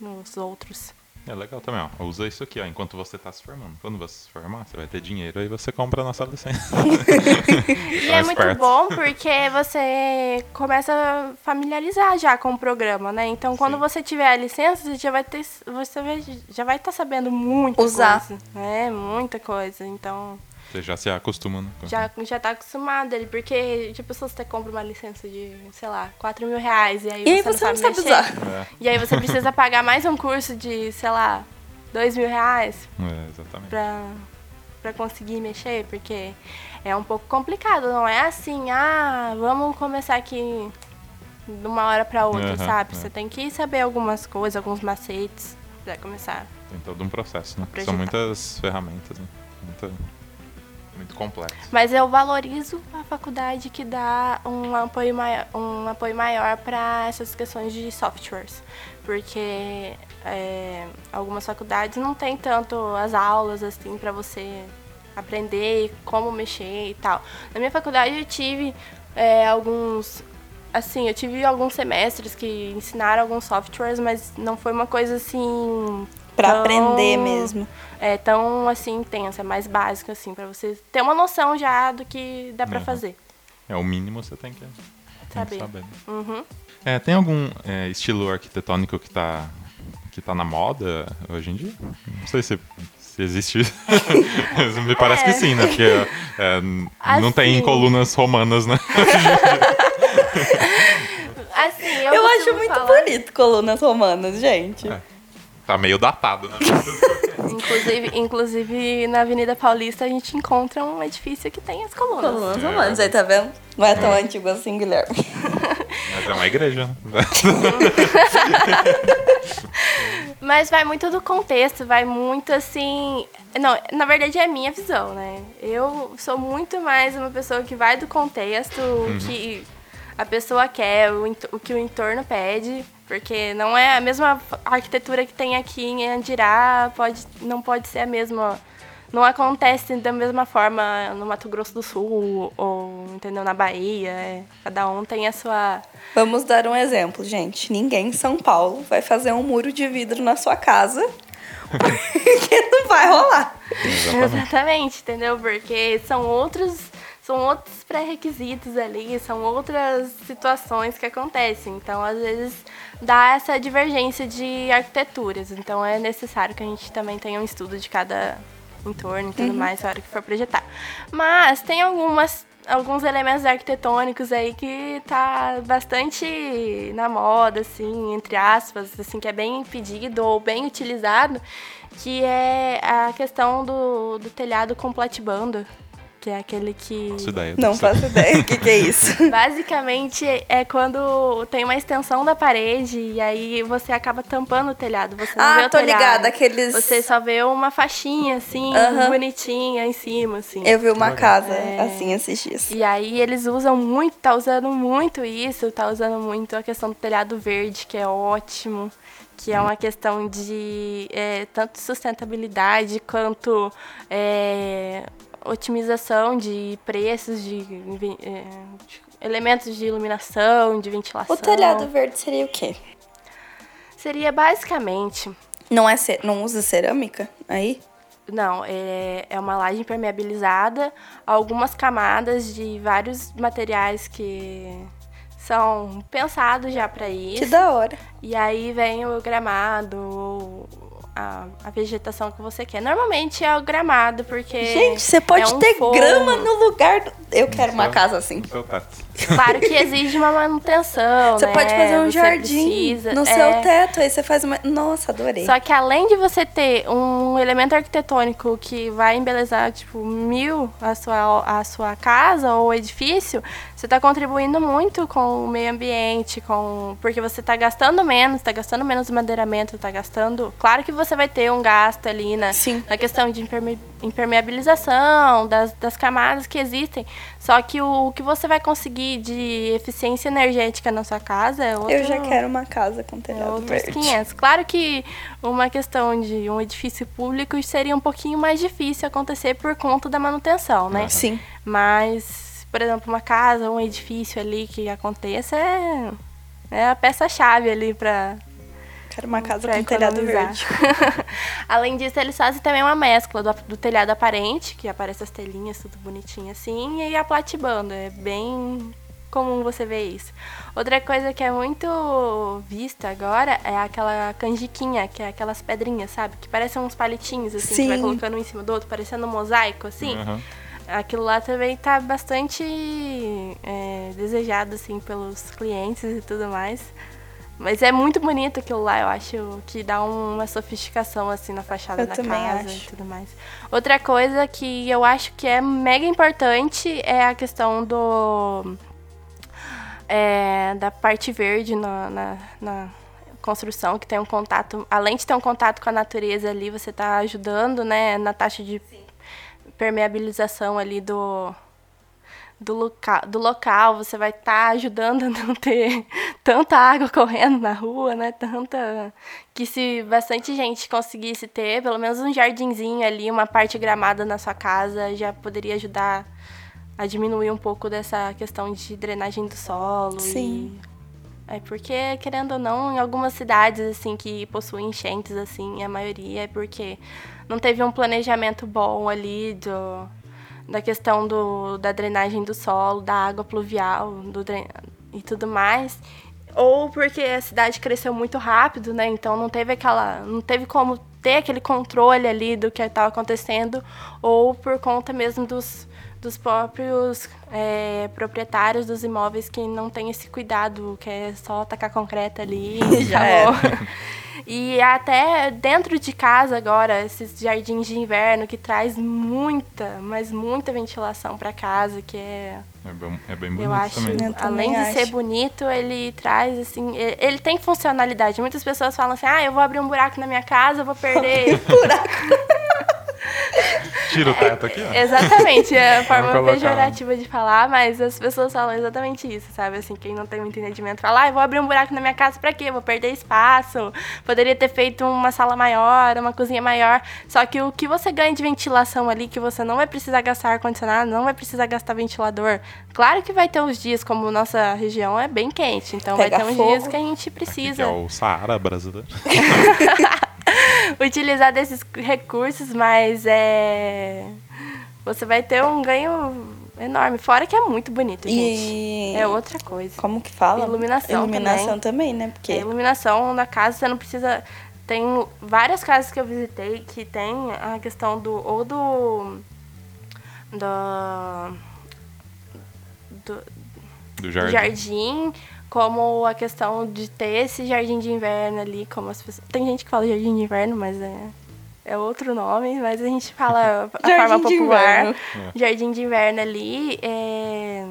nos outros. É legal também, ó. Usa isso aqui, ó, enquanto você tá se formando. Quando você se formar, você vai ter dinheiro aí você compra a nossa licença. E é Mais muito perto. bom porque você começa a familiarizar já com o programa, né? Então, quando Sim. você tiver a licença, você já vai ter, você vai- já vai estar sabendo muita Usar. coisa. É, muita coisa. Então, Você já se acostuma, né? já, já tá acostumado ali. Porque, tipo, se você compra uma licença de, sei lá, 4 mil reais e aí E você, você não sabe sabe mexer, usar. É, E aí você precisa pagar mais um curso de, sei lá, 2 mil reais é, exatamente. pra, pra conseguir mexer, porque é um pouco complicado, não é assim, ah, vamos começar aqui de uma hora pra outra, Aham, sabe? é. Você tem que saber algumas coisas, alguns macetes pra começar. Tem todo um processo, né? São muitas ferramentas, né? Muita, muito complexo. Mas eu valorizo a faculdade que dá um apoio maior, um apoio maior para essas questões de softwares. Porque é, algumas faculdades não tem tanto as aulas assim para você aprender como mexer e tal. Na minha faculdade eu tive é, alguns. Assim, eu tive alguns semestres que ensinaram alguns softwares, mas não foi uma coisa assim. Pra tão- aprender mesmo. é tão assim intensa, é mais básico assim pra você ter uma noção já do que dá pra Uhum. fazer. É, o mínimo você tem que, tem que Saber. saber. Uhum. É, tem algum é, estilo arquitetônico que tá, que tá na moda hoje em dia? Não sei se, se existe. Me parece que sim, né? Porque é, n- não tem Assim. colunas romanas, né? Assim, eu, Eu acho muito falar- bonito colunas romanas, gente. É. Tá meio datado, né? Inclusive, inclusive, na Avenida Paulista a gente encontra um edifício que tem as colunas. Colunas romanas, aí tá vendo? Não é tão antigo assim, Guilherme. Mas é uma igreja, né? Mas vai muito do contexto, vai muito assim. Não, na verdade é a minha visão, né? Eu sou muito mais uma pessoa que vai do contexto, o que a pessoa quer, o, o que o entorno pede, porque não é a mesma arquitetura que tem aqui em Andirá, pode, não pode ser a mesma. Não acontece da mesma forma no Mato Grosso do Sul ou, entendeu, na Bahia. é. cada um tem a sua. Vamos dar um exemplo, gente. Ninguém em São Paulo vai fazer um muro de vidro na sua casa. Porque não vai rolar. Exatamente. Exatamente, entendeu? Porque são outros, são outros pré-requisitos ali, são outras situações que acontecem. Então, às vezes, dá essa divergência de arquiteturas. Então, é necessário que a gente também tenha um estudo de cada entorno e tudo mais na hora que for projetar. Mas tem algumas alguns elementos arquitetônicos aí que tá bastante na moda, assim, entre aspas, assim, que é bem pedido ou bem utilizado, que é a questão do, do telhado com platibanda, que é aquele que... Faço ideia. Não faço ideia o que, que é isso. Basicamente é quando tem uma extensão da parede e aí você acaba tampando o telhado. Você não vê Ah, o tô telhado. ligada, aqueles. Você só vê uma faixinha assim, Aham. bonitinha em cima, assim. Eu vi uma casa É. assim esses dias. E aí eles usam muito, tá usando muito isso, tá usando muito a questão do telhado verde, que é ótimo, que é uma questão de é, tanto sustentabilidade quanto é, otimização de preços, de, é, de elementos de iluminação, de ventilação. O telhado verde seria o quê? seria basicamente Não, é não usa cerâmica aí? Não, é, é uma laje impermeabilizada, algumas camadas de vários materiais que são pensados já para isso. Que da hora. E aí vem o gramado, a, a vegetação que você quer. Normalmente é o gramado, porque. Gente, você pode é um ter forro. grama no lugar. Do... Eu quero uma casa assim. Seu teto. Claro que exige uma manutenção. Você né? pode fazer um Você jardim precisa- no é. seu teto, aí você faz uma. Nossa, adorei. Só que além de você ter um elemento arquitetônico que vai embelezar, tipo, mil a sua, a sua casa ou edifício, você está contribuindo muito com o meio ambiente, com porque você está gastando menos, está gastando menos madeiramento, está gastando... Claro que você vai ter um gasto ali na, Sim. na questão de imperme- impermeabilização, das, das camadas que existem, só que o, o que você vai conseguir de eficiência energética na sua casa é outro... Eu já quero uma casa com É telhado outros verde. 500. Claro que uma questão de um edifício público seria um pouquinho mais difícil acontecer por conta da manutenção, né? Sim. Mas, por exemplo, uma casa, um edifício ali que aconteça é, é a peça-chave ali para Quero uma casa com telhado verde. Além disso, eles fazem também uma mescla do, do telhado aparente, que aparece as telinhas, tudo bonitinho assim, e a platibanda. É bem comum você ver isso. Outra coisa que é muito vista agora é aquela canjiquinha, que é aquelas pedrinhas, sabe? Que parecem uns palitinhos, assim, que vai Sim. colocando um em cima do outro, parecendo um mosaico, assim. Aham. Aquilo lá também tá bastante é, desejado, assim, pelos clientes e tudo mais. Mas é muito bonito aquilo lá, eu acho que dá uma sofisticação, assim, na fachada Eu da também casa acho. e tudo mais. Outra coisa que eu acho que é mega importante é a questão do... é, da parte verde na, na, na construção, que tem um contato... Além de ter um contato com a natureza ali, você está ajudando, né, na taxa de permeabilização ali do, do, loca do local, você vai estar ajudando a não ter tanta água correndo na rua, né? Tanta. Que se bastante gente conseguisse ter, pelo menos um jardinzinho ali, uma parte gramada na sua casa, já poderia ajudar a diminuir um pouco dessa questão de drenagem do solo. Sim. E... É porque, querendo ou não, em algumas cidades, assim, que possuem enchentes, assim, a maioria é porque não teve um planejamento bom ali do, da questão do, da drenagem do solo, da água pluvial do e tudo mais. Ou porque a cidade cresceu muito rápido, né? Então não teve aquela. não teve como ter aquele controle ali do que está acontecendo, ou por conta mesmo dos, dos próprios é, proprietários dos imóveis que não tem esse cuidado, que é só tacar concreto ali e Já acabou. E até dentro de casa agora, esses jardins de inverno que traz muita, mas muita ventilação para casa, que é É bem, é bem bonito eu acho, também. Eu também além de acho. ser bonito, ele traz assim, ele, ele tem funcionalidade. Muitas pessoas falam assim: "Ah, eu vou abrir um buraco na minha casa, eu vou perder". Tira o teto aqui, ó. exatamente, é a forma colocar. pejorativa de falar, mas as pessoas falam exatamente isso, sabe? Assim, quem não tem muito entendimento fala: "Ah, eu vou abrir um buraco na minha casa pra quê? Vou perder espaço. Poderia ter feito uma sala maior, uma cozinha maior". Só que o que você ganha de ventilação ali, que você não vai precisar gastar ar condicionado, não vai precisar gastar ventilador. Claro que vai ter uns dias como nossa região é bem quente, então Pega vai ter uns fogo. dias que a gente Que precisa é o Saara brasileiro. utilizar desses recursos, mas é você vai ter um ganho enorme. Fora que é muito bonito, gente. E É outra coisa. como que fala? Iluminação Iluminação também, né? Porque A iluminação da casa, você não precisa. Tem várias casas que eu visitei que tem a questão do. ou do. do. do Do jardim. jardim, como a questão de ter esse jardim de inverno ali, como as pessoas. Tem gente que fala jardim de inverno, mas é, é outro nome, mas a gente fala a forma de popular. inverno. Jardim de inverno ali é,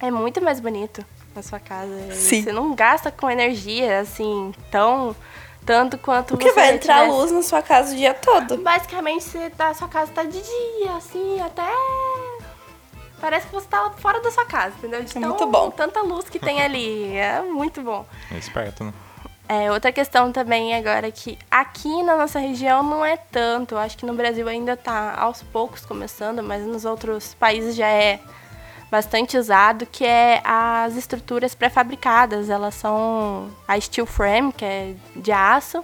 é muito mais bonito na sua casa. Sim. Você não gasta com energia, assim, tão. Tanto quanto Porque você vai entrar tivesse- luz na sua casa o dia todo. Basicamente, você tá, a sua casa tá de dia, assim, até. Parece que você tá fora da sua casa, entendeu? De É tão- muito bom. Tanta luz que tem ali. É muito bom. É esperto, né? É, outra questão também agora que aqui na nossa região não é tanto. Eu acho que no Brasil ainda tá aos poucos começando, mas nos outros países já é bastante usado, que é as estruturas pré-fabricadas. Elas são a steel frame, que é de aço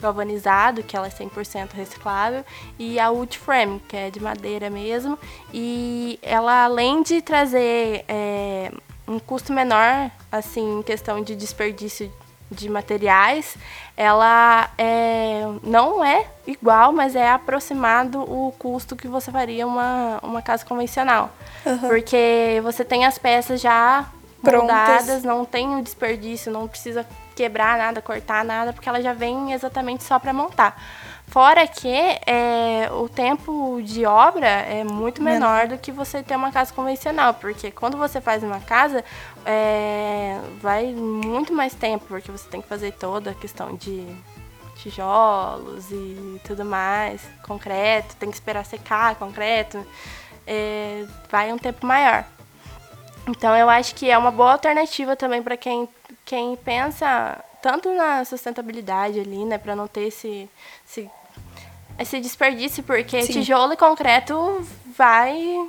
galvanizado, que ela é 100% reciclável, e a wood frame, que é de madeira mesmo. E ela, além de trazer é, um custo menor, assim, em questão de desperdício de materiais, ela é, não é igual, mas é aproximado o custo que você faria uma, uma casa convencional. Porque você tem as peças já Prontas. moldadas, não tem o desperdício, não precisa quebrar nada, cortar nada, porque ela já vem exatamente só para montar. Fora que é, o tempo de obra é muito menor do que você ter uma casa convencional, porque quando você faz uma casa, é, vai muito mais tempo, porque você tem que fazer toda a questão de tijolos e tudo mais, concreto, tem que esperar secar concreto, é, vai um tempo maior. Então eu acho que é uma boa alternativa também para quem, quem pensa tanto na sustentabilidade ali, né, para não ter esse, esse, esse desperdício, porque Sim. tijolo e concreto vai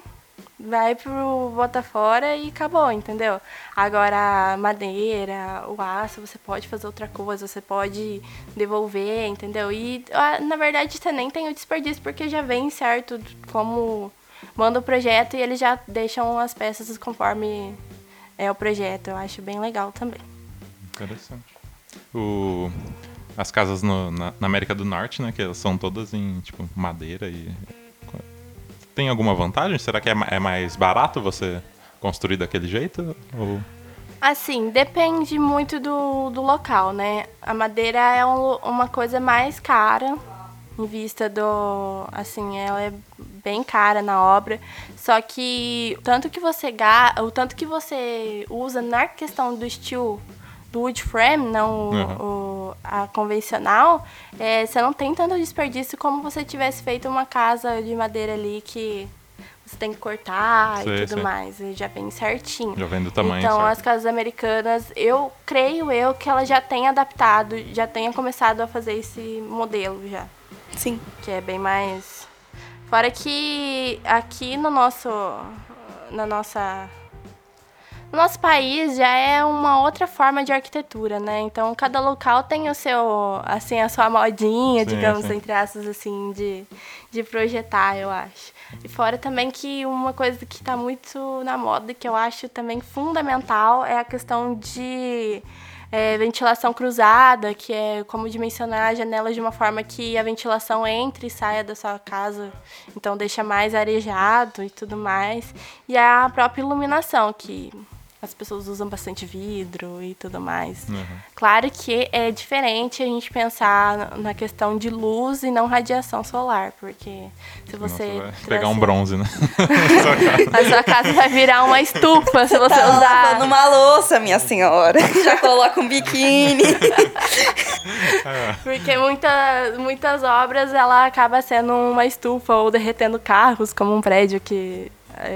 vai pro bota fora e acabou, entendeu? Agora madeira, o aço, você pode fazer outra coisa, você pode devolver, entendeu? E ah, na verdade você nem tem o desperdício porque já vem certo como manda o projeto e eles já deixam as peças conforme é o projeto. Eu acho bem legal também. Interessante. O, as casas no- na, na América do Norte, né? Que elas são todas em, tipo, madeira e... Tem alguma vantagem? Será que é, é mais barato você construir daquele jeito? Ou... Assim, depende muito do, do local, né? A madeira é um- uma coisa mais cara em vista do. Assim, ela é bem cara na obra. Só que tanto que você o tanto que você usa na questão do steel, do wood frame, não o- Uhum. o- a convencional, é, você não tem tanto desperdício como você tivesse feito uma casa de madeira ali que você tem que cortar Sei, e tudo sei. mais. e Já vem certinho. Já vem do tamanho Então, certo. as casas americanas, eu creio eu que ela já tenha adaptado, já tenha começado a fazer esse modelo já, Sim. que é bem mais fora que aqui no nosso na nossa no nosso país já é uma outra forma de arquitetura, né? Então cada local tem o seu, assim, a sua modinha, Sim, digamos, sim. entre aspas, assim, de, de projetar, eu acho. E fora também que uma coisa que está muito na moda, que eu acho também fundamental, é a questão de É, ventilação cruzada, que é como dimensionar a janela de uma forma que a ventilação entre e saia da sua casa, então deixa mais arejado e tudo mais. E a própria iluminação, que as pessoas usam bastante vidro e tudo mais. Uhum. Claro que é diferente a gente pensar na questão de luz e não radiação solar, porque se você vai trazer- pegar um bronze, né? a sua casa vai virar uma estufa se você Tá usar. lavando uma louça, minha senhora. Já coloca um biquíni. Porque muita, muitas obras ela acaba sendo uma estufa ou derretendo carros, como um prédio que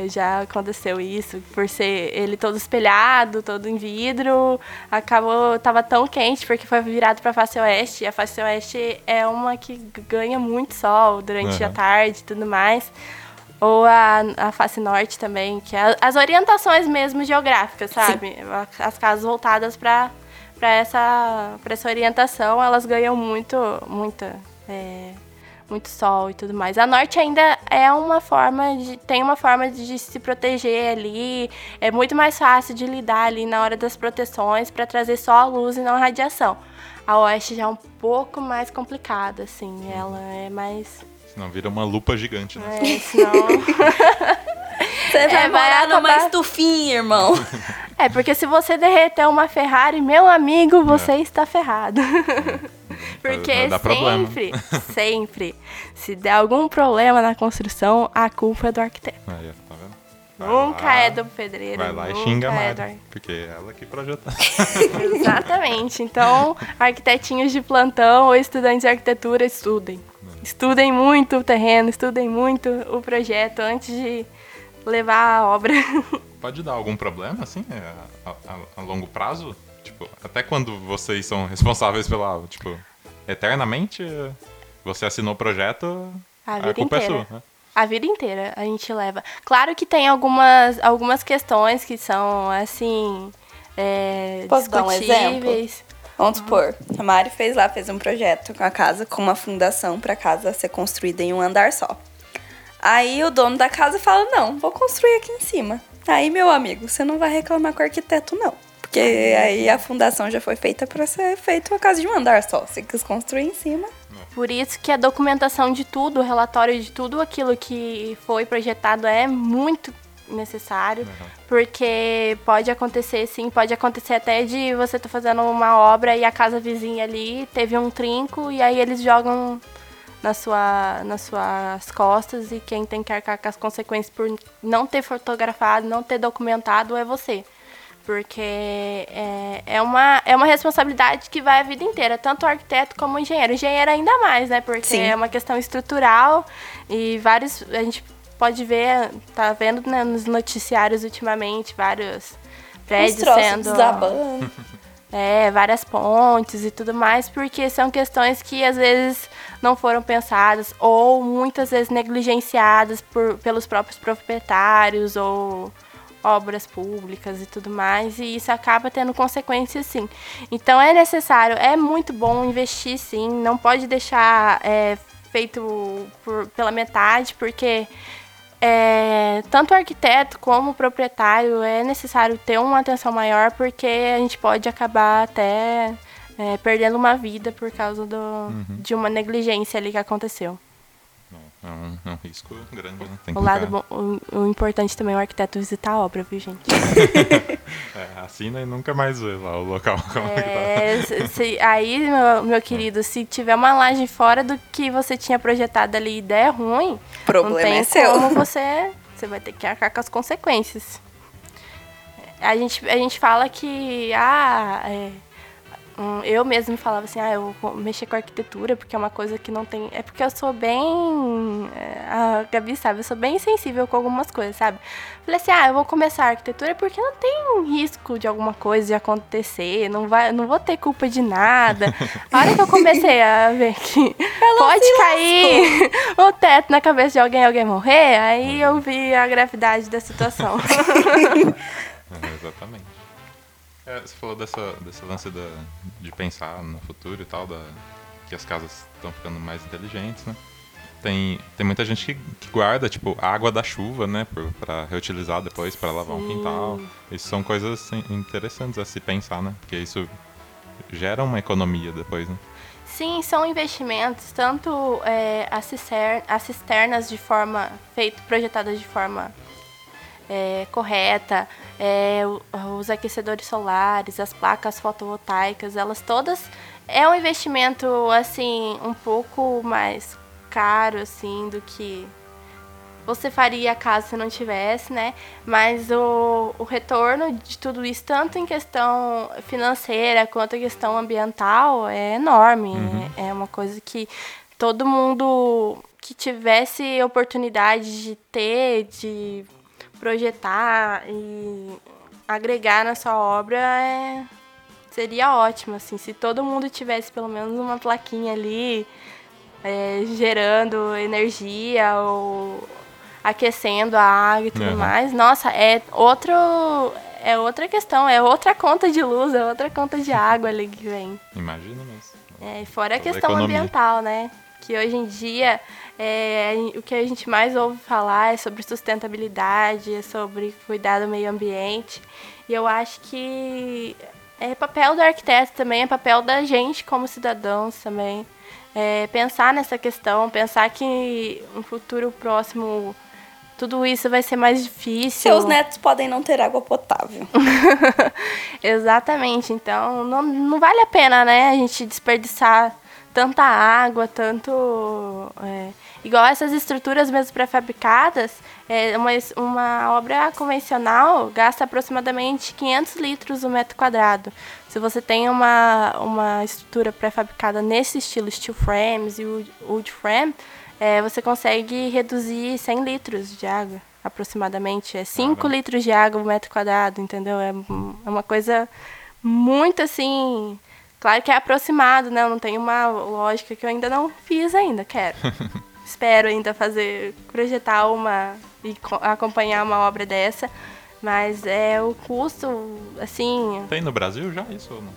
já aconteceu isso, por ser ele todo espelhado, todo em vidro, acabou tava tão quente porque foi virado para a face oeste. E a face oeste é uma que ganha muito sol durante a Uhum. tarde e tudo mais. Ou a, a face norte também, que é as orientações mesmo geográficas, sabe? As casas voltadas para para essa para essa orientação, elas ganham muito muita é, muito sol e tudo mais. A norte ainda é uma forma de tem uma forma de se proteger ali, é muito mais fácil de lidar ali na hora das proteções para trazer só a luz e não a radiação. A oeste já é um pouco mais complicada, assim, ela é mais Senão vira uma lupa gigante, né? é, senão Você vai É, morar numa acabar- estufinha, irmão. É, porque se você derreter uma Ferrari, meu amigo, você está ferrado. Porque dar problema. sempre, sempre, se der algum problema na construção, a culpa é do arquiteto. Aí, tá vendo? Vai nunca lá, é do pedreiro. Vai lá e xinga a é do porque é ela que projetou. Exatamente. Então, arquitetinhos de plantão ou estudantes de arquitetura, estudem. Estudem muito o terreno, estudem muito o projeto antes de levar a obra. Pode dar algum problema, assim, é, a, a- a longo prazo? Tipo, até quando vocês são responsáveis pela, tipo, eternamente, é, você assinou o projeto, A a, vida culpa inteira. é sua. né? A vida inteira a gente leva. Claro que tem algumas, algumas questões que são, assim, é, Posso dar um discutíveis. Vamos supor, a Mari fez lá, fez um projeto com a casa, com uma fundação pra casa ser construída em um andar só. Aí o dono da casa fala, não, vou construir aqui em cima. Aí, meu amigo, você não vai reclamar com o arquiteto, não. Porque aí a fundação já foi feita pra ser feita uma casa de um andar só. Você quis construir em cima. Por isso que a documentação de tudo, o relatório de tudo aquilo que foi projetado é muito necessário, porque pode acontecer sim, pode acontecer até de você estar fazendo uma obra e a casa vizinha ali teve um trinco e aí eles jogam na sua, nas suas costas e quem tem que arcar com as consequências por não ter fotografado, não ter documentado é você. Porque é, é, uma, é uma responsabilidade que vai a vida inteira, tanto o arquiteto como o engenheiro. O engenheiro ainda mais, né? Porque Sim. é uma questão estrutural e vários. A gente pode ver, tá vendo né, nos noticiários ultimamente vários Os prédios sendo. desabando. É, várias pontes e tudo mais, porque são questões que às vezes não foram pensadas ou muitas vezes negligenciadas por, pelos próprios proprietários ou obras públicas e tudo mais, e isso acaba tendo consequências sim. Então é necessário, é muito bom investir sim, não pode deixar é, feito por- pela metade, porque é, tanto o arquiteto como o proprietário é necessário ter uma atenção maior porque a gente pode acabar até é, perdendo uma vida por causa do, de uma negligência ali que aconteceu. É um, é um risco grande, né? Tem O lado bom, o, o importante também é o arquiteto visitar a obra, viu, gente? É, assina e nunca mais vê lá o local. Como é que tá. É, se- se- aí, meu, meu querido, se tiver uma laje fora do que você tinha projetado ali e der ruim, O problema não tem é seu. como você. Você vai ter que arcar com as consequências. A gente, a gente fala que. Ah, é, hum, eu mesmo falava assim, ah, eu vou mexer com arquitetura porque é uma coisa que não tem. É porque eu sou bem. é, A Gabi sabe, eu sou bem sensível com algumas coisas, sabe? Falei assim, ah, eu vou começar a arquitetura porque não tem risco de alguma coisa de acontecer, não, vai, não vou ter culpa de nada. A hora que eu comecei a ver que pode cair o teto na cabeça de alguém e alguém morrer, aí eu vi a gravidade da situação. É, exatamente. É, você falou dessa, desse lance da, de pensar no futuro e tal, da, que as casas estão ficando mais inteligentes, né? Tem, tem muita gente que, que guarda, tipo, água da chuva, né? Por, pra reutilizar depois, pra lavar um Sim. quintal. Isso são coisas assim, interessantes a se pensar, né? Porque isso gera uma economia depois, né? Sim, são investimentos, tanto é, as, cister as cisternas de forma feito, projetadas de forma é, correta, é, os aquecedores solares, as placas fotovoltaicas, elas todas é um investimento assim um pouco mais caro assim do que você faria caso você não tivesse, né? Mas o, o retorno de tudo isso, tanto em questão financeira quanto em questão ambiental, é enorme. Uhum. É, é uma coisa que todo mundo que tivesse oportunidade de ter, de projetar e agregar na sua obra, é, seria ótimo, assim, se todo mundo tivesse pelo menos uma plaquinha ali é, gerando energia ou aquecendo a água e tudo uhum. mais. Nossa, é outro. É outra questão, é outra conta de luz, é outra conta de água ali que vem. Imagina mesmo. É, fora a questão ambiental, né? Que hoje em dia é, o que a gente mais ouve falar é sobre sustentabilidade, é sobre cuidar do meio ambiente. E eu acho que é papel do arquiteto também, é papel da gente como cidadãos também. É, pensar nessa questão, pensar que um futuro próximo tudo isso vai ser mais difícil. Seus netos podem não ter água potável. Exatamente. Então, não, não vale a pena, né, a gente desperdiçar tanta água, tanto. É, igual essas estruturas mesmo pré-fabricadas, é, uma, uma obra convencional gasta aproximadamente 500 litros o metro quadrado. Se você tem uma, uma estrutura pré-fabricada nesse estilo, steel frames e wood frame, é, você consegue reduzir 100 litros de água, aproximadamente. É 5 litros de água por metro quadrado, entendeu? É, é uma coisa muito assim. Claro que é aproximado, né? Eu não tenho uma lógica que eu ainda não fiz ainda, quero. Espero ainda fazer, projetar uma e acompanhar uma obra dessa. Mas é o custo, assim. Tem no Brasil já isso ou não?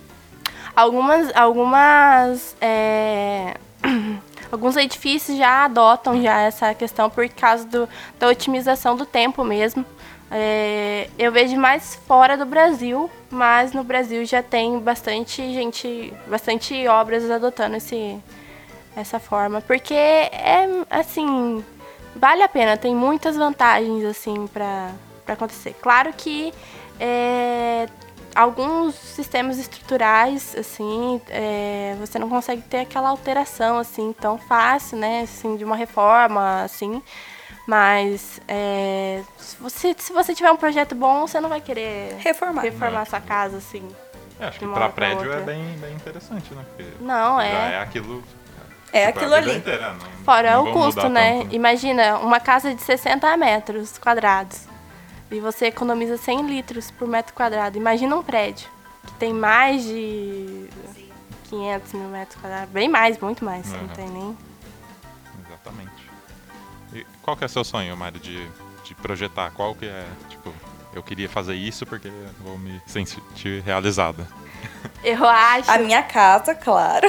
Algumas. Algumas. É alguns edifícios já adotam já essa questão por causa do, da otimização do tempo mesmo. É, eu vejo mais fora do Brasil, mas no Brasil já tem bastante gente, bastante obras adotando esse, essa forma, porque é assim vale a pena, tem muitas vantagens assim para acontecer. Claro que é, alguns sistemas estruturais, assim, é, você não consegue ter aquela alteração, assim, tão fácil, né, assim, de uma reforma, assim, mas é, se, você, se você tiver um projeto bom, você não vai querer reformar, reformar sua casa, assim. É, acho que para prédio é bem, bem interessante, né, Porque não, é... é aquilo... É tipo, aquilo ali. Inteira, não, Fora não o custo, né? Tanto. Imagina, uma casa de 60 metros quadrados e você economiza 100 litros por metro quadrado. Imagina um prédio que tem mais de 500 mil metros quadrados. Bem mais, muito mais. Uhum. Não tem nem... Qual que é o seu sonho, Mário, de, de projetar? Qual que é, tipo, eu queria fazer isso porque vou me sentir realizada? Eu acho. A minha casa, claro.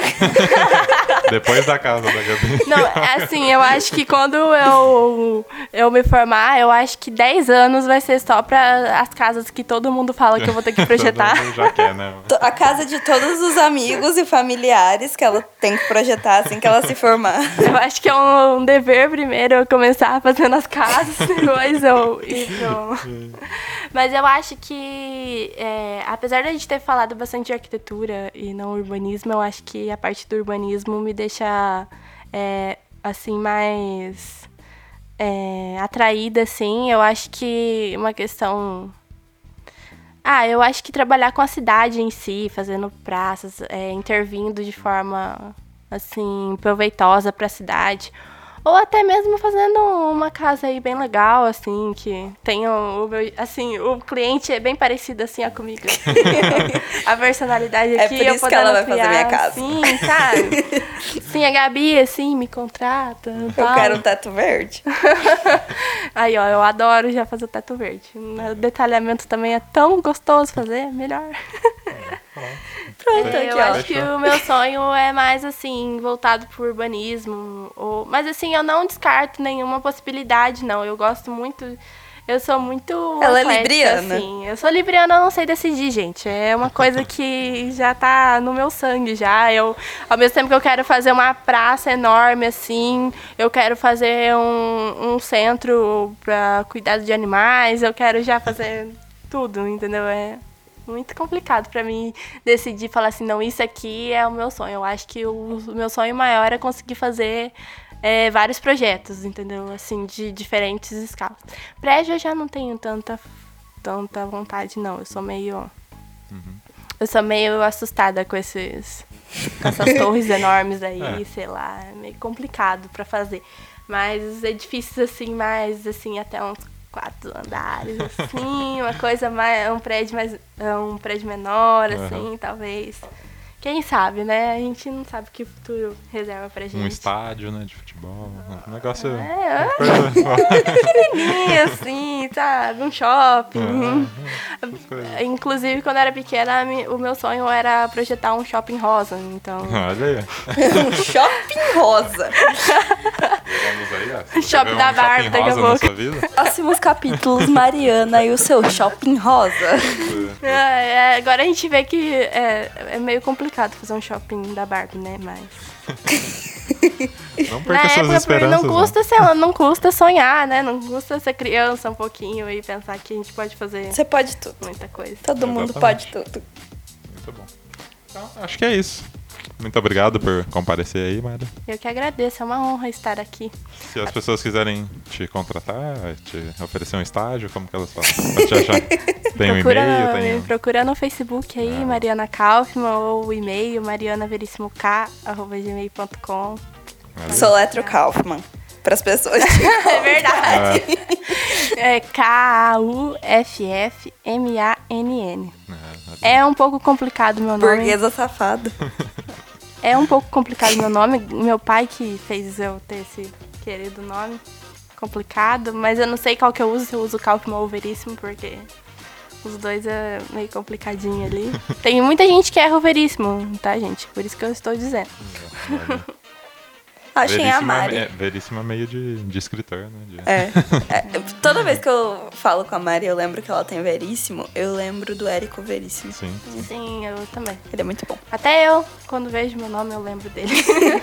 Depois da casa da Gabi. Não, assim, eu acho que quando eu, eu me formar, eu acho que 10 anos vai ser só para as casas que todo mundo fala que eu vou ter que projetar. já quer, né? A casa de todos os amigos e familiares que ela tem que projetar assim que ela se formar. Eu acho que é um, um dever primeiro eu começar fazendo as casas, depois eu pro... Mas eu acho que, é, apesar de a gente ter falado bastante de arquitetura e não urbanismo, eu acho que a parte do urbanismo me deixa, é, assim, mais é, atraída, assim. Eu acho que uma questão... Ah, eu acho que trabalhar com a cidade em si, fazendo praças, é, intervindo de forma, assim, proveitosa para a cidade ou até mesmo fazendo uma casa aí bem legal, assim, que tenha o meu. Assim, o cliente é bem parecido assim comigo. a personalidade aqui. É por isso eu que ela vai fazer minha casa. Sim, sabe? Sim, a Gabi, assim, me contrata. Eu tal. quero um teto verde. aí, ó, eu adoro já fazer o teto verde. O detalhamento também é tão gostoso fazer, melhor. Pronto, é, eu acho que o meu sonho é mais assim, voltado pro urbanismo. Ou... Mas assim, eu não descarto nenhuma possibilidade, não. Eu gosto muito. Eu sou muito. Ela é eclética, libriana. Assim. Eu sou libriana, eu não sei decidir, gente. É uma coisa que já tá no meu sangue já. Eu, ao mesmo tempo que eu quero fazer uma praça enorme, assim, eu quero fazer um, um centro para cuidado de animais, eu quero já fazer tudo, entendeu? É muito complicado para mim decidir falar assim, não, isso aqui é o meu sonho. Eu acho que o, meu sonho maior é conseguir fazer é, vários projetos, entendeu? Assim, de diferentes escalas. Prédio eu já não tenho tanta, tanta vontade, não. Eu sou meio. Eu sou meio assustada com esses. Com essas torres enormes aí, É. sei lá. É meio complicado pra fazer. Mas edifícios assim, mais assim, até uns quatro andares, assim, uma coisa mais. Um prédio mais. Um prédio menor, assim, talvez. Quem sabe, né? A gente não sabe o que o futuro reserva pra gente. Um estádio, né, de futebol. Um negócio. É, uma coisa- pequenininho, assim, sabe? Um shopping. essas coisas. Inclusive, quando eu era pequena, o meu sonho era projetar um shopping rosa. Então, Olha aí. Um shopping rosa. Vamos aí, Shopping vê um da Barbie, daqui a pouco. Próximos capítulos, Mariana e o seu shopping rosa. é, é, agora a gente vê que é, é meio complicado fazer um shopping da Barbie, né? Mas. Não Na perca suas época, esperanças. não custa, sei lá, não custa sonhar, né? Não custa ser criança um pouquinho e pensar que a gente pode fazer Você pode tudo. muita coisa. Todo mundo Exatamente. pode tudo. Muito bom. Então, acho que é isso. Muito obrigado por comparecer aí, Mara. Eu que agradeço, é uma honra estar aqui. Se as pessoas quiserem te contratar, te oferecer um estágio, como que elas falam? Pra te achar? Tem um procura, e-mail, tem um... procura no Facebook aí, Ah. Mariana Kaufmann, ou o e-mail marianaverissimok.gmail.com. Valeu. Soletro Kaufmann. Para as pessoas. É verdade. É K-A-U-F-F-M-A-N-N. É, É um pouco complicado meu nome. Burguesa safado. É um pouco complicado meu nome. Meu pai que fez eu ter esse querido nome. Complicado, mas eu não sei qual que eu uso, se eu uso Kaufmann ou Veríssimo, porque os dois é meio complicadinho ali. Tem muita gente que erra o Veríssimo, tá, gente? Por isso que eu estou dizendo. Olha. Achem a é- Mari. É, veríssimo é meio de, de escritor, né? De- É. É, Toda vez que eu falo com a Mari, eu lembro que ela tem Veríssimo, eu lembro do Érico Veríssimo. Sim. Sim, eu também. Ele é muito bom. Até eu, quando vejo meu nome, eu lembro dele.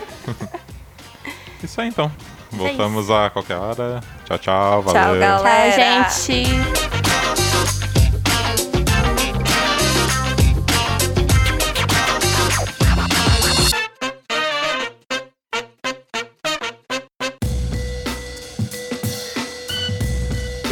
Isso aí, então. É Voltamos a qualquer hora. Tchau, tchau. Valeu. Tchau, galera. Tchau, Galera. gente.